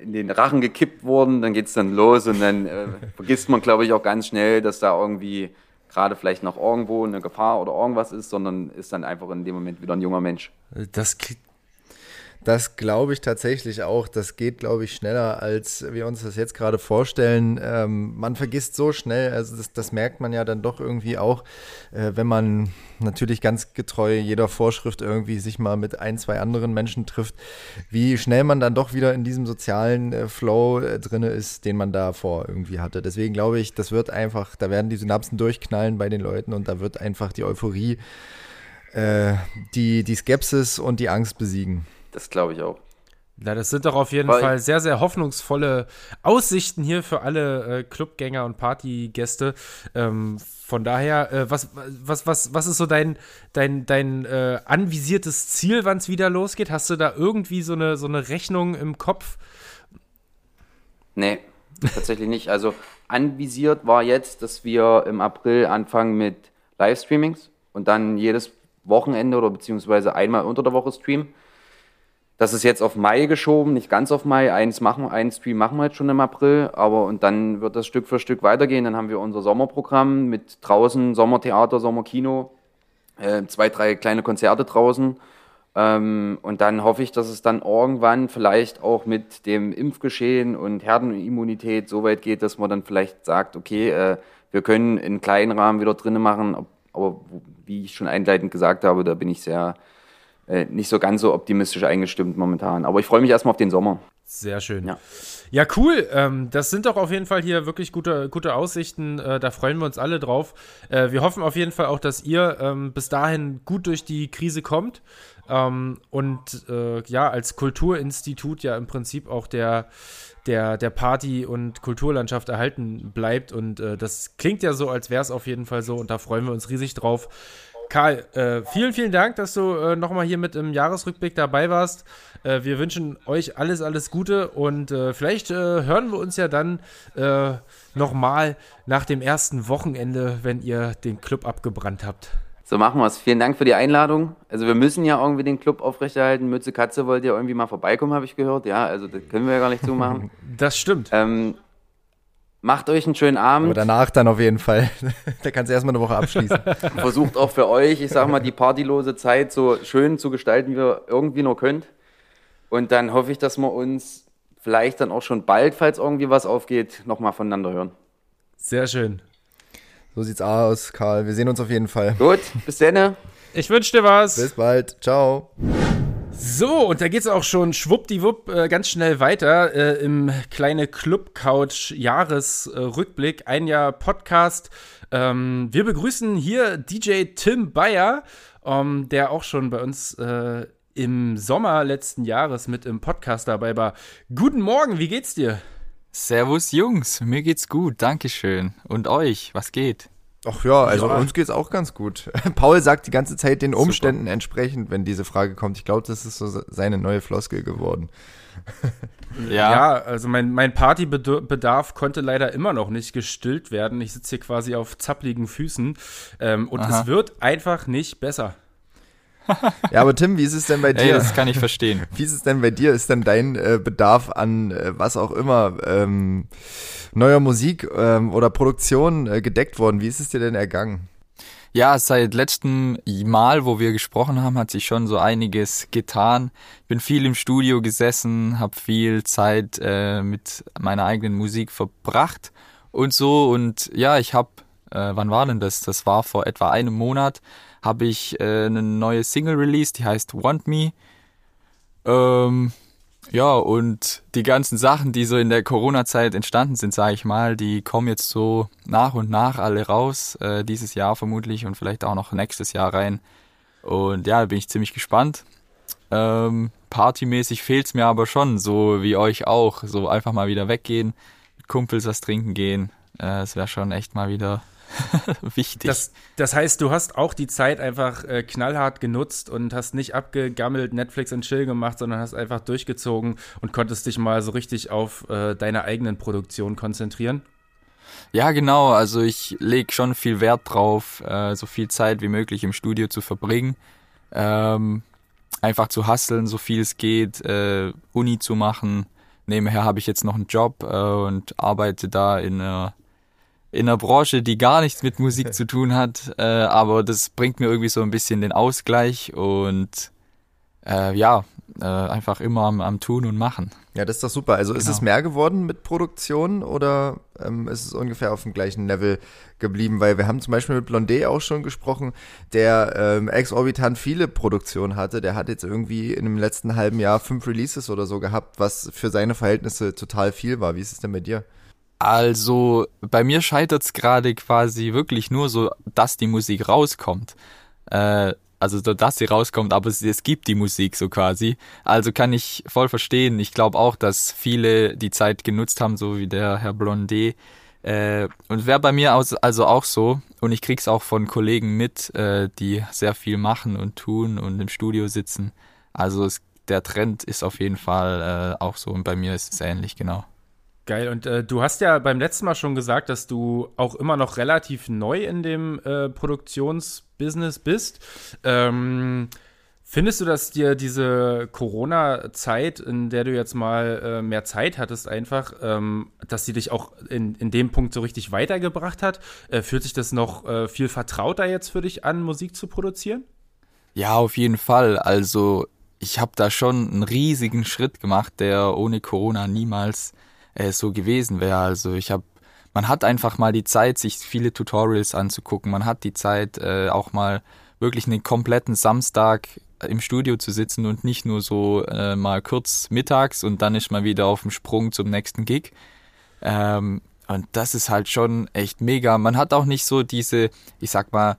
in den Rachen gekippt wurden, dann geht es dann los und dann äh, vergisst man, glaube ich, auch ganz schnell, dass da irgendwie gerade vielleicht noch irgendwo eine Gefahr oder irgendwas ist, sondern ist dann einfach in dem Moment wieder ein junger Mensch. Das das glaube ich tatsächlich auch. Das geht, glaube ich, schneller, als wir uns das jetzt gerade vorstellen. Ähm, man vergisst so schnell, also das, das, merkt man ja dann doch irgendwie auch, äh, wenn man natürlich ganz getreu jeder Vorschrift irgendwie sich mal mit ein, zwei anderen Menschen trifft, wie schnell man dann doch wieder in diesem sozialen äh, Flow äh, drin ist, den man davor irgendwie hatte. Deswegen glaube ich, das wird einfach, da werden die Synapsen durchknallen bei den Leuten und da wird einfach die Euphorie, äh, die, die Skepsis und die Angst besiegen. Das glaube ich auch. Ja, das sind doch auf jeden Weil Fall sehr, sehr hoffnungsvolle Aussichten hier für alle äh, Clubgänger und Partygäste. Ähm, von daher, äh, was, was, was, was ist so dein, dein, dein äh, anvisiertes Ziel, wann es wieder losgeht? Hast du da irgendwie so eine, so eine Rechnung im Kopf? Nee, tatsächlich nicht. Also anvisiert war jetzt, dass wir im April anfangen mit Livestreamings und dann jedes Wochenende oder beziehungsweise einmal unter der Woche streamen. Das ist jetzt auf Mai geschoben, nicht ganz auf Mai. Eins machen, einen Stream machen wir jetzt schon im April, aber und dann wird das Stück für Stück weitergehen. Dann haben wir unser Sommerprogramm mit draußen Sommertheater, Sommerkino, äh, zwei, drei kleine Konzerte draußen. Ähm, und dann hoffe ich, dass es dann irgendwann vielleicht auch mit dem Impfgeschehen und Herdenimmunität so weit geht, dass man dann vielleicht sagt, okay, äh, wir können in kleinen Rahmen wieder drinnen machen. Aber wie ich schon einleitend gesagt habe, da bin ich sehr äh, nicht so ganz so optimistisch eingestimmt momentan. Aber ich freue mich erstmal auf den Sommer. Sehr schön. Ja, ja cool. Ähm, das sind doch auf jeden Fall hier wirklich gute, gute Aussichten. Äh, da freuen wir uns alle drauf. Äh, wir hoffen auf jeden Fall auch, dass ihr ähm, bis dahin gut durch die Krise kommt. Ähm, und äh, ja, als Kulturinstitut ja im Prinzip auch der, der, der Party- und Kulturlandschaft erhalten bleibt. Und äh, das klingt ja so, als wäre es auf jeden Fall so. Und da freuen wir uns riesig drauf. Karl, äh, vielen, vielen Dank, dass du äh, nochmal hier mit im Jahresrückblick dabei warst. Äh, wir wünschen euch alles, alles Gute und äh, vielleicht äh, hören wir uns ja dann äh, nochmal nach dem ersten Wochenende, wenn ihr den Club abgebrannt habt. So machen wir es. Vielen Dank für die Einladung. Also wir müssen ja irgendwie den Club aufrechterhalten. Mütze Katze wollt ihr irgendwie mal vorbeikommen, habe ich gehört. Ja, also das können wir ja gar nicht so machen. Das stimmt. Ähm, Macht euch einen schönen Abend. Aber danach dann auf jeden Fall. da kannst du erstmal eine Woche abschließen. Versucht auch für euch, ich sag mal, die partylose Zeit so schön zu gestalten, wie ihr irgendwie nur könnt. Und dann hoffe ich, dass wir uns vielleicht dann auch schon bald, falls irgendwie was aufgeht, nochmal voneinander hören. Sehr schön. So sieht's aus, Karl. Wir sehen uns auf jeden Fall. Gut, bis dann. Ich wünsche dir was. Bis bald. Ciao. So, und da geht es auch schon schwuppdiwupp äh, ganz schnell weiter äh, im kleine Club-Couch Jahresrückblick, äh, ein Jahr Podcast. Ähm, wir begrüßen hier DJ Tim Bayer, ähm, der auch schon bei uns äh, im Sommer letzten Jahres mit im Podcast dabei war. Guten Morgen, wie geht's dir? Servus Jungs, mir geht's gut, Dankeschön. Und euch, was geht? Ach ja, also ja. uns geht's auch ganz gut. Paul sagt die ganze Zeit den Umständen Super. entsprechend, wenn diese Frage kommt. Ich glaube, das ist so seine neue Floskel geworden. ja. ja, also mein, mein Partybedarf konnte leider immer noch nicht gestillt werden. Ich sitze hier quasi auf zappligen Füßen ähm, und Aha. es wird einfach nicht besser. ja, aber Tim, wie ist es denn bei dir? Ey, das kann ich verstehen. Wie ist es denn bei dir? Ist denn dein äh, Bedarf an äh, was auch immer ähm, neuer Musik ähm, oder Produktion äh, gedeckt worden? Wie ist es dir denn ergangen? Ja, seit letztem Mal, wo wir gesprochen haben, hat sich schon so einiges getan. Ich bin viel im Studio gesessen, habe viel Zeit äh, mit meiner eigenen Musik verbracht und so. Und ja, ich habe, äh, wann war denn das? Das war vor etwa einem Monat habe ich äh, eine neue Single released, die heißt Want Me. Ähm, ja, und die ganzen Sachen, die so in der Corona-Zeit entstanden sind, sage ich mal, die kommen jetzt so nach und nach alle raus, äh, dieses Jahr vermutlich und vielleicht auch noch nächstes Jahr rein. Und ja, da bin ich ziemlich gespannt. Ähm, partymäßig fehlt's mir aber schon, so wie euch auch. So einfach mal wieder weggehen, mit Kumpels was trinken gehen. Äh, es wäre schon echt mal wieder Wichtig. Das, das, heißt, du hast auch die Zeit einfach äh, knallhart genutzt und hast nicht abgegammelt Netflix und Chill gemacht, sondern hast einfach durchgezogen und konntest dich mal so richtig auf äh, deine eigenen Produktion konzentrieren. Ja, genau. Also ich lege schon viel Wert drauf, äh, so viel Zeit wie möglich im Studio zu verbringen. Ähm, einfach zu hasseln, so viel es geht, äh, Uni zu machen. Nebenher habe ich jetzt noch einen Job äh, und arbeite da in einer in einer Branche, die gar nichts mit Musik zu tun hat, äh, aber das bringt mir irgendwie so ein bisschen den Ausgleich und äh, ja, äh, einfach immer am, am, Tun und Machen. Ja, das ist doch super. Also genau. ist es mehr geworden mit Produktion oder ähm, ist es ungefähr auf dem gleichen Level geblieben? Weil wir haben zum Beispiel mit Blondé auch schon gesprochen, der ähm, exorbitant viele Produktionen hatte. Der hat jetzt irgendwie in dem letzten halben Jahr fünf Releases oder so gehabt, was für seine Verhältnisse total viel war. Wie ist es denn bei dir? Also bei mir scheitert es gerade quasi wirklich nur so, dass die Musik rauskommt. Äh, also dass sie rauskommt, aber es, es, gibt die Musik so quasi. Also kann ich voll verstehen. Ich glaube auch, dass viele die Zeit genutzt haben, so wie der Herr Blondet. Äh, und wäre bei mir also auch so. Und ich krieg's auch von Kollegen mit, äh, die sehr viel machen und tun und im Studio sitzen. Also es, der Trend ist auf jeden Fall äh, auch so und bei mir ist es ähnlich, genau. Geil. Und äh, du hast ja beim letzten Mal schon gesagt, dass du auch immer noch relativ neu in dem äh, Produktionsbusiness bist. Ähm, findest du, dass dir diese Corona-Zeit, in der du jetzt mal äh, mehr Zeit hattest, einfach, ähm, dass sie dich auch in, in dem Punkt so richtig weitergebracht hat? Äh, fühlt sich das noch äh, viel vertrauter jetzt für dich an, Musik zu produzieren? Ja, auf jeden Fall. Also ich habe da schon einen riesigen Schritt gemacht, der ohne Corona niemals äh, so gewesen wäre. Also ich habe, man hat einfach mal die Zeit, sich viele Tutorials anzugucken. Man hat die Zeit, äh, auch mal wirklich einen kompletten Samstag im Studio zu sitzen und nicht nur so äh, mal kurz mittags und dann ist man wieder auf dem Sprung zum nächsten Gig. Ähm, und das ist halt schon echt mega. Man hat auch nicht so diese, ich sag mal,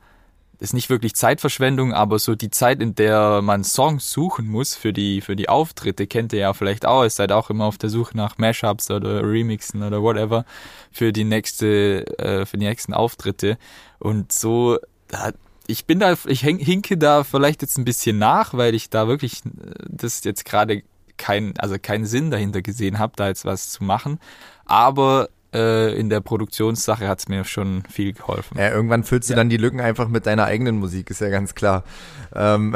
ist nicht wirklich Zeitverschwendung, aber so die Zeit, in der man Songs suchen muss für die, für die Auftritte, kennt ihr ja vielleicht auch. Ihr seid auch immer auf der Suche nach Mashups oder Remixen oder whatever für die nächste, äh, für die nächsten Auftritte. Und so, ich bin da, ich hinke da vielleicht jetzt ein bisschen nach, weil ich da wirklich äh, das jetzt gerade kein, also keinen Sinn dahinter gesehen habe, da jetzt was zu machen. Aber äh, in der Produktionssache hat es mir schon viel geholfen. Ja, irgendwann füllst du ja. dann die Lücken einfach mit deiner eigenen Musik, ist ja ganz klar. Ähm,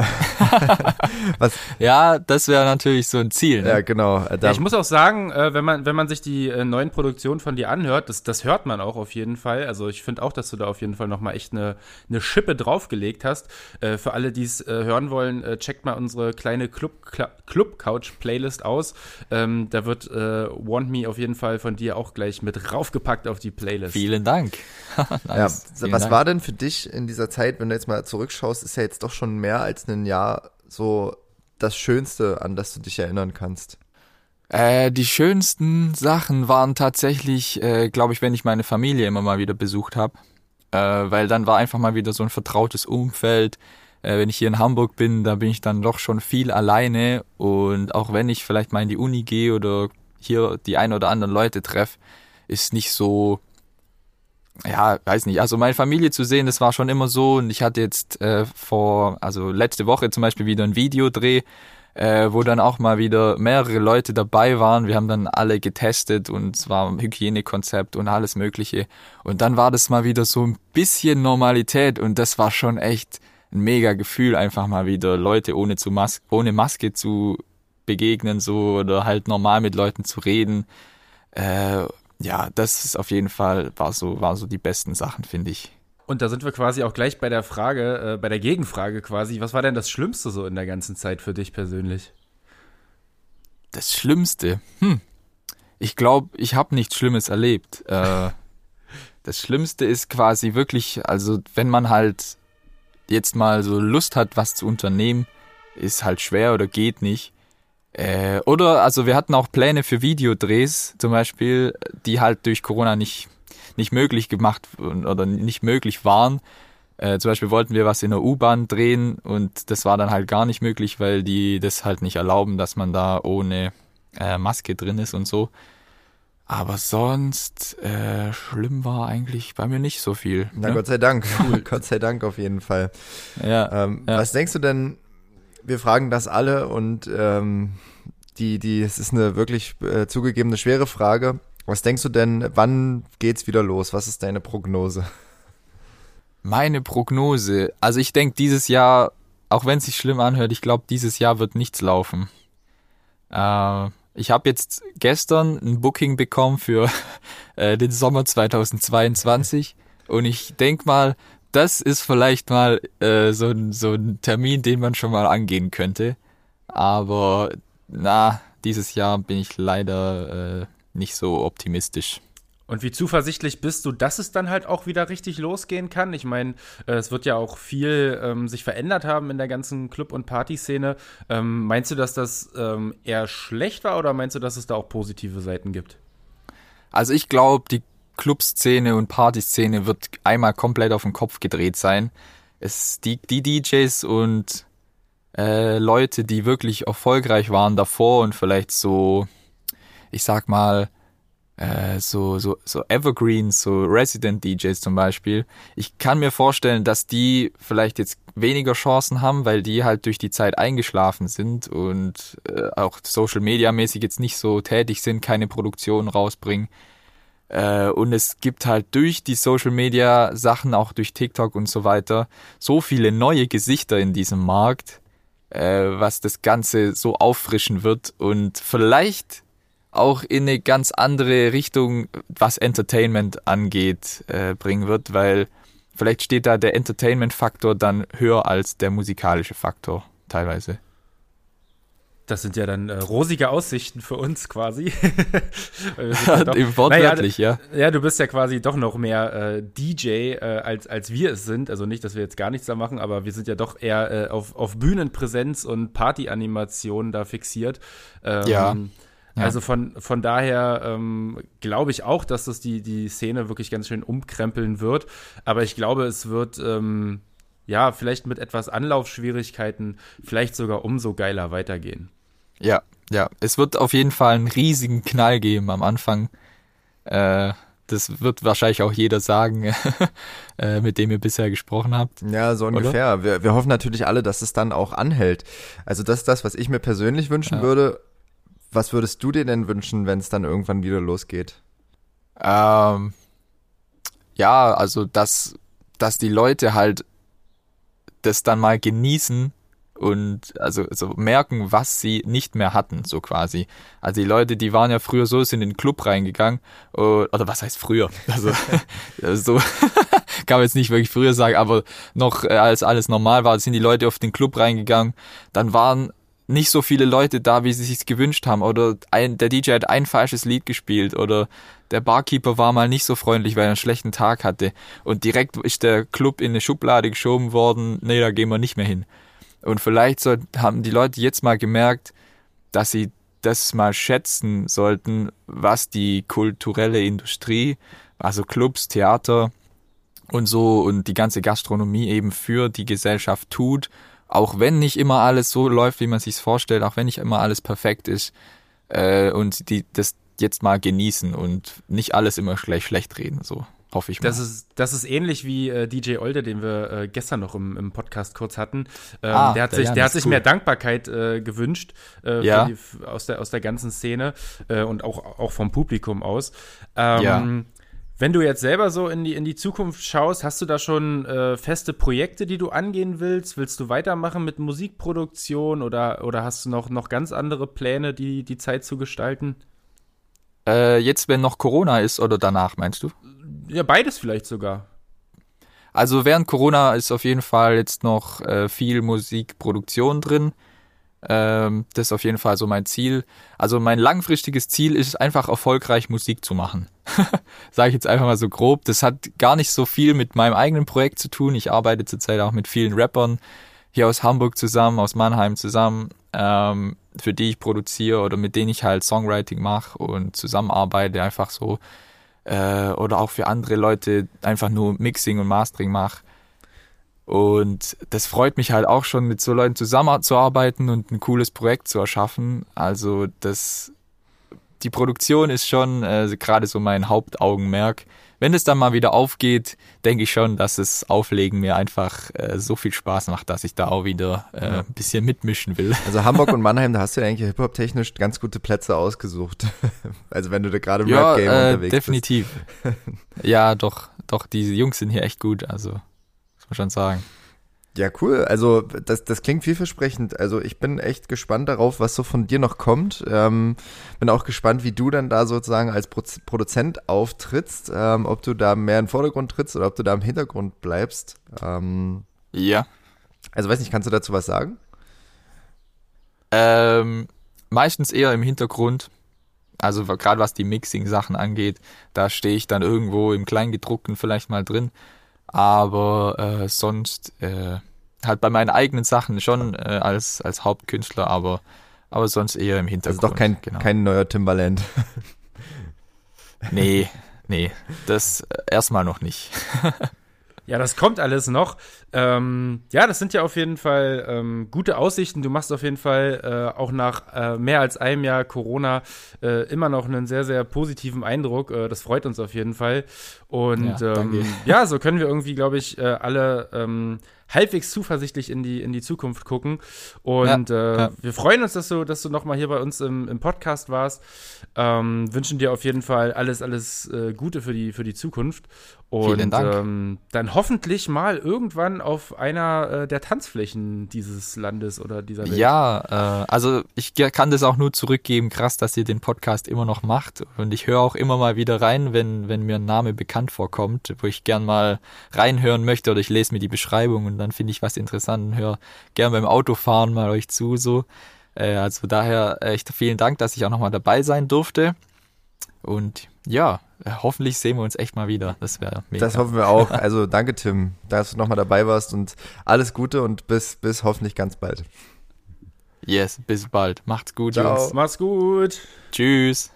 was? Ja, das wäre natürlich so ein Ziel. Ne? Ja, genau. Ja, ich muss auch sagen, äh, wenn man wenn man sich die äh, neuen Produktionen von dir anhört, das, das hört man auch auf jeden Fall. Also ich finde auch, dass du da auf jeden Fall noch mal echt eine eine Schippe draufgelegt hast. Äh, für alle, die es hören wollen, checkt mal unsere kleine Club Club Couch Playlist aus. Ähm, da wird Want Me auf jeden Fall von dir auch gleich mit raufgepackt auf die Playlist. Vielen Dank. nice. Ja, was Dank. war denn für dich in dieser Zeit, wenn du jetzt mal zurückschaust, ist ja jetzt doch schon mehr als ein Jahr so das Schönste, an das du dich erinnern kannst? Äh, die schönsten Sachen waren tatsächlich, äh, glaube ich, wenn ich meine Familie immer mal wieder besucht habe. Äh, weil dann war einfach mal wieder so ein vertrautes Umfeld. Äh, wenn ich hier in Hamburg bin, da bin ich dann doch schon viel alleine. Und auch wenn ich vielleicht mal in die Uni gehe oder hier die ein oder anderen Leute treffe, ist nicht so ja, weiß nicht, also meine Familie zu sehen, das war schon immer so und ich hatte jetzt äh, vor, also letzte Woche zum Beispiel wieder ein Videodreh, äh, wo dann auch mal wieder mehrere Leute dabei waren. Wir haben dann alle getestet und es war ein Hygienekonzept und alles Mögliche. Und dann war das mal wieder so ein bisschen Normalität und das war schon echt ein mega Gefühl, einfach mal wieder Leute ohne, zu Mas ohne Maske zu begegnen, so oder halt normal mit Leuten zu reden. Äh, ja, das ist auf jeden Fall, war so, war so die besten Sachen, finde ich. Und da sind wir quasi auch gleich bei der Frage, äh, bei der Gegenfrage quasi. Was war denn das Schlimmste so in der ganzen Zeit für dich persönlich? Das Schlimmste? Hm. Ich glaube, ich habe nichts Schlimmes erlebt. Äh, das Schlimmste ist quasi wirklich, also wenn man halt jetzt mal so Lust hat, was zu unternehmen, ist halt schwer oder geht nicht. Äh, oder, also wir hatten auch Pläne für Videodrehs zum Beispiel, die halt durch Corona nicht, nicht möglich gemacht oder nicht möglich waren. Äh, zum Beispiel wollten wir was in der U-Bahn drehen und das war dann halt gar nicht möglich, weil die das halt nicht erlauben, dass man da ohne äh, Maske drin ist und so. Aber sonst äh, schlimm war eigentlich bei mir nicht so viel. Na ne? Gott sei Dank, cool. Gott sei Dank auf jeden Fall. Ja, Ähm, ja. Was denkst du denn? Wir fragen das alle und ähm, die, die, es ist eine wirklich äh, zugegebene schwere Frage. Was denkst du denn? Wann geht's wieder los? Was ist deine Prognose? Meine Prognose, also ich denke dieses Jahr, auch wenn es sich schlimm anhört, ich glaube, dieses Jahr wird nichts laufen. Äh, ich habe jetzt gestern ein Booking bekommen für äh, den Sommer 2022 und ich denk mal, das ist vielleicht mal äh, so, ein, so ein Termin, den man schon mal angehen könnte. Aber na, dieses Jahr bin ich leider äh, nicht so optimistisch. Und wie zuversichtlich bist du, dass es dann halt auch wieder richtig losgehen kann? Ich meine, äh, es wird ja auch viel ähm, sich verändert haben in der ganzen Club- und Partyszene. Ähm, meinst du, dass das ähm, eher schlecht war oder meinst du, dass es da auch positive Seiten gibt? Also ich glaube, die Clubszene und Partyszene wird einmal komplett auf den Kopf gedreht sein. Es die, die DJs und äh, Leute, die wirklich erfolgreich waren davor und vielleicht so, ich sag mal, äh, so, so, so Evergreens, so Resident DJs zum Beispiel. Ich kann mir vorstellen, dass die vielleicht jetzt weniger Chancen haben, weil die halt durch die Zeit eingeschlafen sind und äh, auch Social Media mäßig jetzt nicht so tätig sind, keine Produktion rausbringen. Äh, und es gibt halt durch die Social Media Sachen, auch durch TikTok und so weiter, so viele neue Gesichter in diesem Markt, äh, was das Ganze so auffrischen wird und vielleicht auch in eine ganz andere Richtung, was Entertainment angeht, äh, bringen wird, weil vielleicht steht da der Entertainment-Faktor dann höher als der musikalische Faktor teilweise. Das sind ja dann äh, rosige Aussichten für uns quasi. Ja doch- Wortwörtlich, ja. Ja, du bist ja quasi doch noch mehr äh, DJ, äh, als, als wir es sind. Also nicht, dass wir jetzt gar nichts da machen, aber wir sind ja doch eher äh, auf, auf Bühnenpräsenz und Partyanimationen da fixiert. Ähm, Ja. Ja. Also von, von daher ähm, glaube ich auch, dass das die, die Szene wirklich ganz schön umkrempeln wird. Aber ich glaube, es wird ähm, ja vielleicht mit etwas Anlaufschwierigkeiten vielleicht sogar umso geiler weitergehen. Ja, ja. Es wird auf jeden Fall einen riesigen Knall geben am Anfang. Äh, das wird wahrscheinlich auch jeder sagen, äh, mit dem ihr bisher gesprochen habt. Ja, so ungefähr. Wir, wir hoffen natürlich alle, dass es dann auch anhält. Also das ist das, was ich mir persönlich wünschen Ja. würde. Was würdest du dir denn wünschen, wenn es dann irgendwann wieder losgeht? Ähm, ja, also dass, dass die Leute halt das dann mal genießen und also so merken, was sie nicht mehr hatten, so quasi. Also die Leute, die waren ja früher so, sind in den Club reingegangen, oder, oder was heißt früher? Also so kann man jetzt nicht wirklich früher sagen, aber noch äh, als alles normal war, sind die Leute auf den Club reingegangen, dann waren nicht so viele Leute da, wie sie sich gewünscht haben. Oder ein, der DJ hat ein falsches Lied gespielt oder der Barkeeper war mal nicht so freundlich, weil er einen schlechten Tag hatte. Und direkt ist der Club in eine Schublade geschoben worden, nee, da gehen wir nicht mehr hin. Und vielleicht soll, haben die Leute jetzt mal gemerkt, dass sie das mal schätzen sollten, was die kulturelle Industrie, also Clubs, Theater und so und die ganze Gastronomie eben für die Gesellschaft tut auch wenn nicht immer alles so läuft, wie man sich vorstellt, auch wenn nicht immer alles perfekt ist äh, und die das jetzt mal genießen und nicht alles immer gleich schlecht reden. So, hoffe ich mal. Das ist, das ist ähnlich wie äh, DJ Olde, den wir äh, gestern noch im, im Podcast kurz hatten. Ähm, Ah, der hat der sich, Jan der hat sich cool. mehr Dankbarkeit äh, gewünscht äh, Ja. die, aus, der, aus der ganzen Szene äh, und auch, auch vom Publikum aus. Ähm, Ja. Wenn du jetzt selber so in die, in die Zukunft schaust, hast du da schon äh, feste Projekte, die du angehen willst? Willst du weitermachen mit Musikproduktion oder, oder hast du noch, noch ganz andere Pläne, die, die Zeit zu gestalten? Äh, jetzt, wenn noch Corona ist oder danach, meinst du? Ja, beides vielleicht sogar. Also während Corona ist auf jeden Fall jetzt noch äh, viel Musikproduktion drin. Ähm, das ist auf jeden Fall so mein Ziel. Also mein langfristiges Ziel ist einfach erfolgreich Musik zu machen. Sage ich jetzt einfach mal so grob. Das hat gar nicht so viel mit meinem eigenen Projekt zu tun. Ich arbeite zurzeit auch mit vielen Rappern hier aus Hamburg zusammen, aus Mannheim zusammen, ähm, für die ich produziere oder mit denen ich halt Songwriting mache und zusammenarbeite, einfach so. Äh, oder auch für andere Leute einfach nur Mixing und Mastering mache. Und das freut mich halt auch schon, mit so Leuten zusammenzuarbeiten und ein cooles Projekt zu erschaffen. Also das, die Produktion ist schon äh, gerade so mein Hauptaugenmerk. Wenn es dann mal wieder aufgeht, denke ich schon, dass das Auflegen mir einfach äh, so viel Spaß macht, dass ich da auch wieder äh, ein bisschen mitmischen will. Also Hamburg und Mannheim, da hast du ja eigentlich Hip-Hop-technisch ganz gute Plätze ausgesucht. also wenn du da gerade im Ja, Rap-Game äh, unterwegs definitiv. ja, doch, doch, diese Jungs sind hier echt gut, also man schon sagen. Ja, cool. Also das, das klingt vielversprechend. Also ich bin echt gespannt darauf, was so von dir noch kommt. Ähm, bin auch gespannt, wie du dann da sozusagen als Pro Produzent auftrittst. Ähm, ob du da mehr im Vordergrund trittst oder ob du da im Hintergrund bleibst. Ähm, Ja. also weiß nicht, kannst du dazu was sagen? Ähm, meistens eher im Hintergrund. Also gerade was die Mixing-Sachen angeht, da stehe ich dann irgendwo im Kleingedruckten vielleicht mal drin. Aber äh, sonst äh, halt bei meinen eigenen Sachen schon äh, als, als Hauptkünstler, aber, aber sonst eher im Also Hintergrund. doch kein, genau. kein neuer Timbaland. Nee, nee, das äh, erstmal noch nicht. Ja, das kommt alles noch. Ähm, ja, das sind ja auf jeden Fall ähm, gute Aussichten. Du machst auf jeden Fall äh, auch nach äh, mehr als einem Jahr Corona äh, immer noch einen sehr, sehr positiven Eindruck. Äh, das freut uns auf jeden Fall. Und Ja, ähm, ja, so können wir irgendwie, glaube ich, äh, alle ähm, halbwegs zuversichtlich in die, in die Zukunft gucken. Und äh, ja. wir freuen uns, dass du, dass du nochmal hier bei uns im, im Podcast warst. Ähm, wünschen dir auf jeden Fall alles, alles äh, Gute für die, für die Zukunft. Und Vielen Dank. Ähm, dann hoffentlich mal irgendwann auf einer äh, der Tanzflächen dieses Landes oder dieser Welt. Ja, äh, also ich kann das auch nur zurückgeben. Krass, dass ihr den Podcast immer noch macht. Und ich höre auch immer mal wieder rein, wenn, wenn mir ein Name bekannt vorkommt, wo ich gern mal reinhören möchte oder ich lese mir die Beschreibung und dann finde ich was interessant und höre gern beim Autofahren mal euch zu. So. Äh, also daher echt vielen Dank, dass ich auch nochmal dabei sein durfte. Und ja, äh, hoffentlich sehen wir uns echt mal wieder. Das wäre mega. Das hoffen wir auch. Also danke, Tim, dass du nochmal dabei warst und alles Gute und bis, bis hoffentlich ganz bald. yes, bis bald. Macht's gut, Ciao. Jungs. Mach's gut. Tschüss.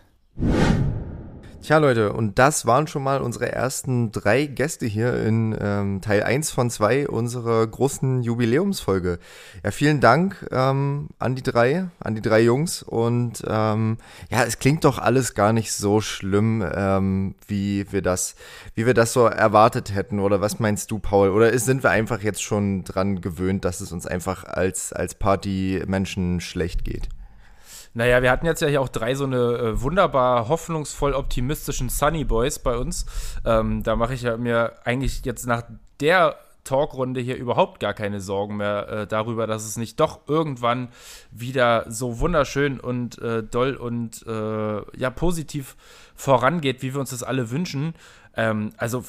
Tja, Leute, und das waren schon mal unsere ersten drei Gäste hier in ähm, Teil 1 von 2 unserer großen Jubiläumsfolge. Ja, vielen Dank ähm, an die drei, an die drei Jungs. Und ähm, ja, es klingt doch alles gar nicht so schlimm, ähm, wie wir das, wie wir das so erwartet hätten. Oder was meinst du, Paul? Oder ist, sind wir einfach jetzt schon dran gewöhnt, dass es uns einfach als, als Partymenschen schlecht geht? Naja, wir hatten jetzt ja hier auch drei so eine äh, wunderbar hoffnungsvoll optimistischen Sunny Boys bei uns. Ähm, da mache ich ja mir eigentlich jetzt nach der Talkrunde hier überhaupt gar keine Sorgen mehr äh, darüber, dass es nicht doch irgendwann wieder so wunderschön und äh, doll und äh, ja positiv vorangeht, wie wir uns das alle wünschen. Ähm, also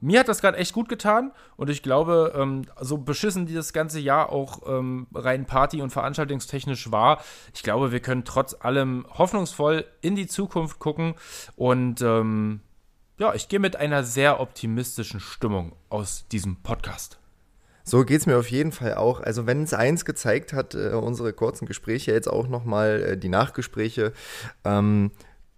mir hat das gerade echt gut getan und ich glaube, ähm, so beschissen dieses ganze Jahr auch ähm, rein Party- und veranstaltungstechnisch war, ich glaube, wir können trotz allem hoffnungsvoll in die Zukunft gucken und ähm, ja, ich gehe mit einer sehr optimistischen Stimmung aus diesem Podcast. So geht's mir auf jeden Fall auch. Also wenn es eins gezeigt hat, äh, unsere kurzen Gespräche, jetzt auch nochmal äh, die Nachgespräche, ähm,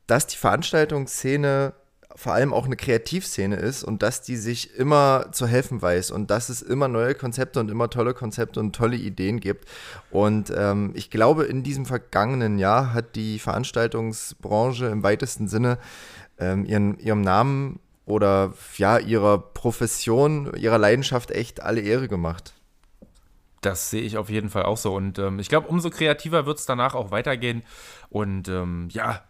dass die Veranstaltungsszene vor allem auch eine Kreativszene ist und dass die sich immer zu helfen weiß und dass es immer neue Konzepte und immer tolle Konzepte und tolle Ideen gibt. Und ähm, ich glaube, in diesem vergangenen Jahr hat die Veranstaltungsbranche im weitesten Sinne ähm, ihren, ihrem Namen oder ja, ihrer Profession, ihrer Leidenschaft echt alle Ehre gemacht. Das sehe ich auf jeden Fall auch so. Und ähm, ich glaube, umso kreativer wird es danach auch weitergehen. Und ähm, ja,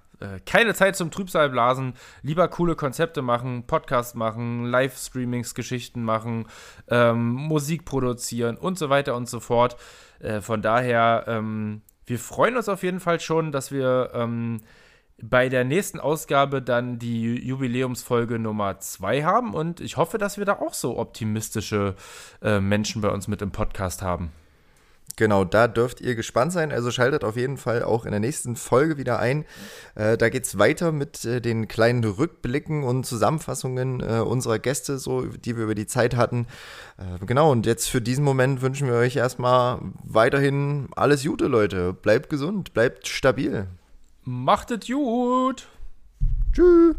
keine Zeit zum Trübsalblasen. Lieber coole Konzepte machen, Podcast machen, Livestreamings, Geschichten machen, ähm, Musik produzieren und so weiter und so fort. Äh, von daher, ähm, wir freuen uns auf jeden Fall schon, dass wir ähm, bei der nächsten Ausgabe dann die Jubiläumsfolge Nummer 2 haben und ich hoffe, dass wir da auch so optimistische äh, Menschen bei uns mit im Podcast haben. Genau, da dürft ihr gespannt sein. Also schaltet auf jeden Fall auch in der nächsten Folge wieder ein. Äh, da es weiter mit äh, den kleinen Rückblicken und Zusammenfassungen äh, unserer Gäste, so die wir über die Zeit hatten. Äh, genau, und jetzt für diesen Moment wünschen wir euch erstmal weiterhin alles Gute, Leute. Bleibt gesund, bleibt stabil. Macht es gut. Tschüss.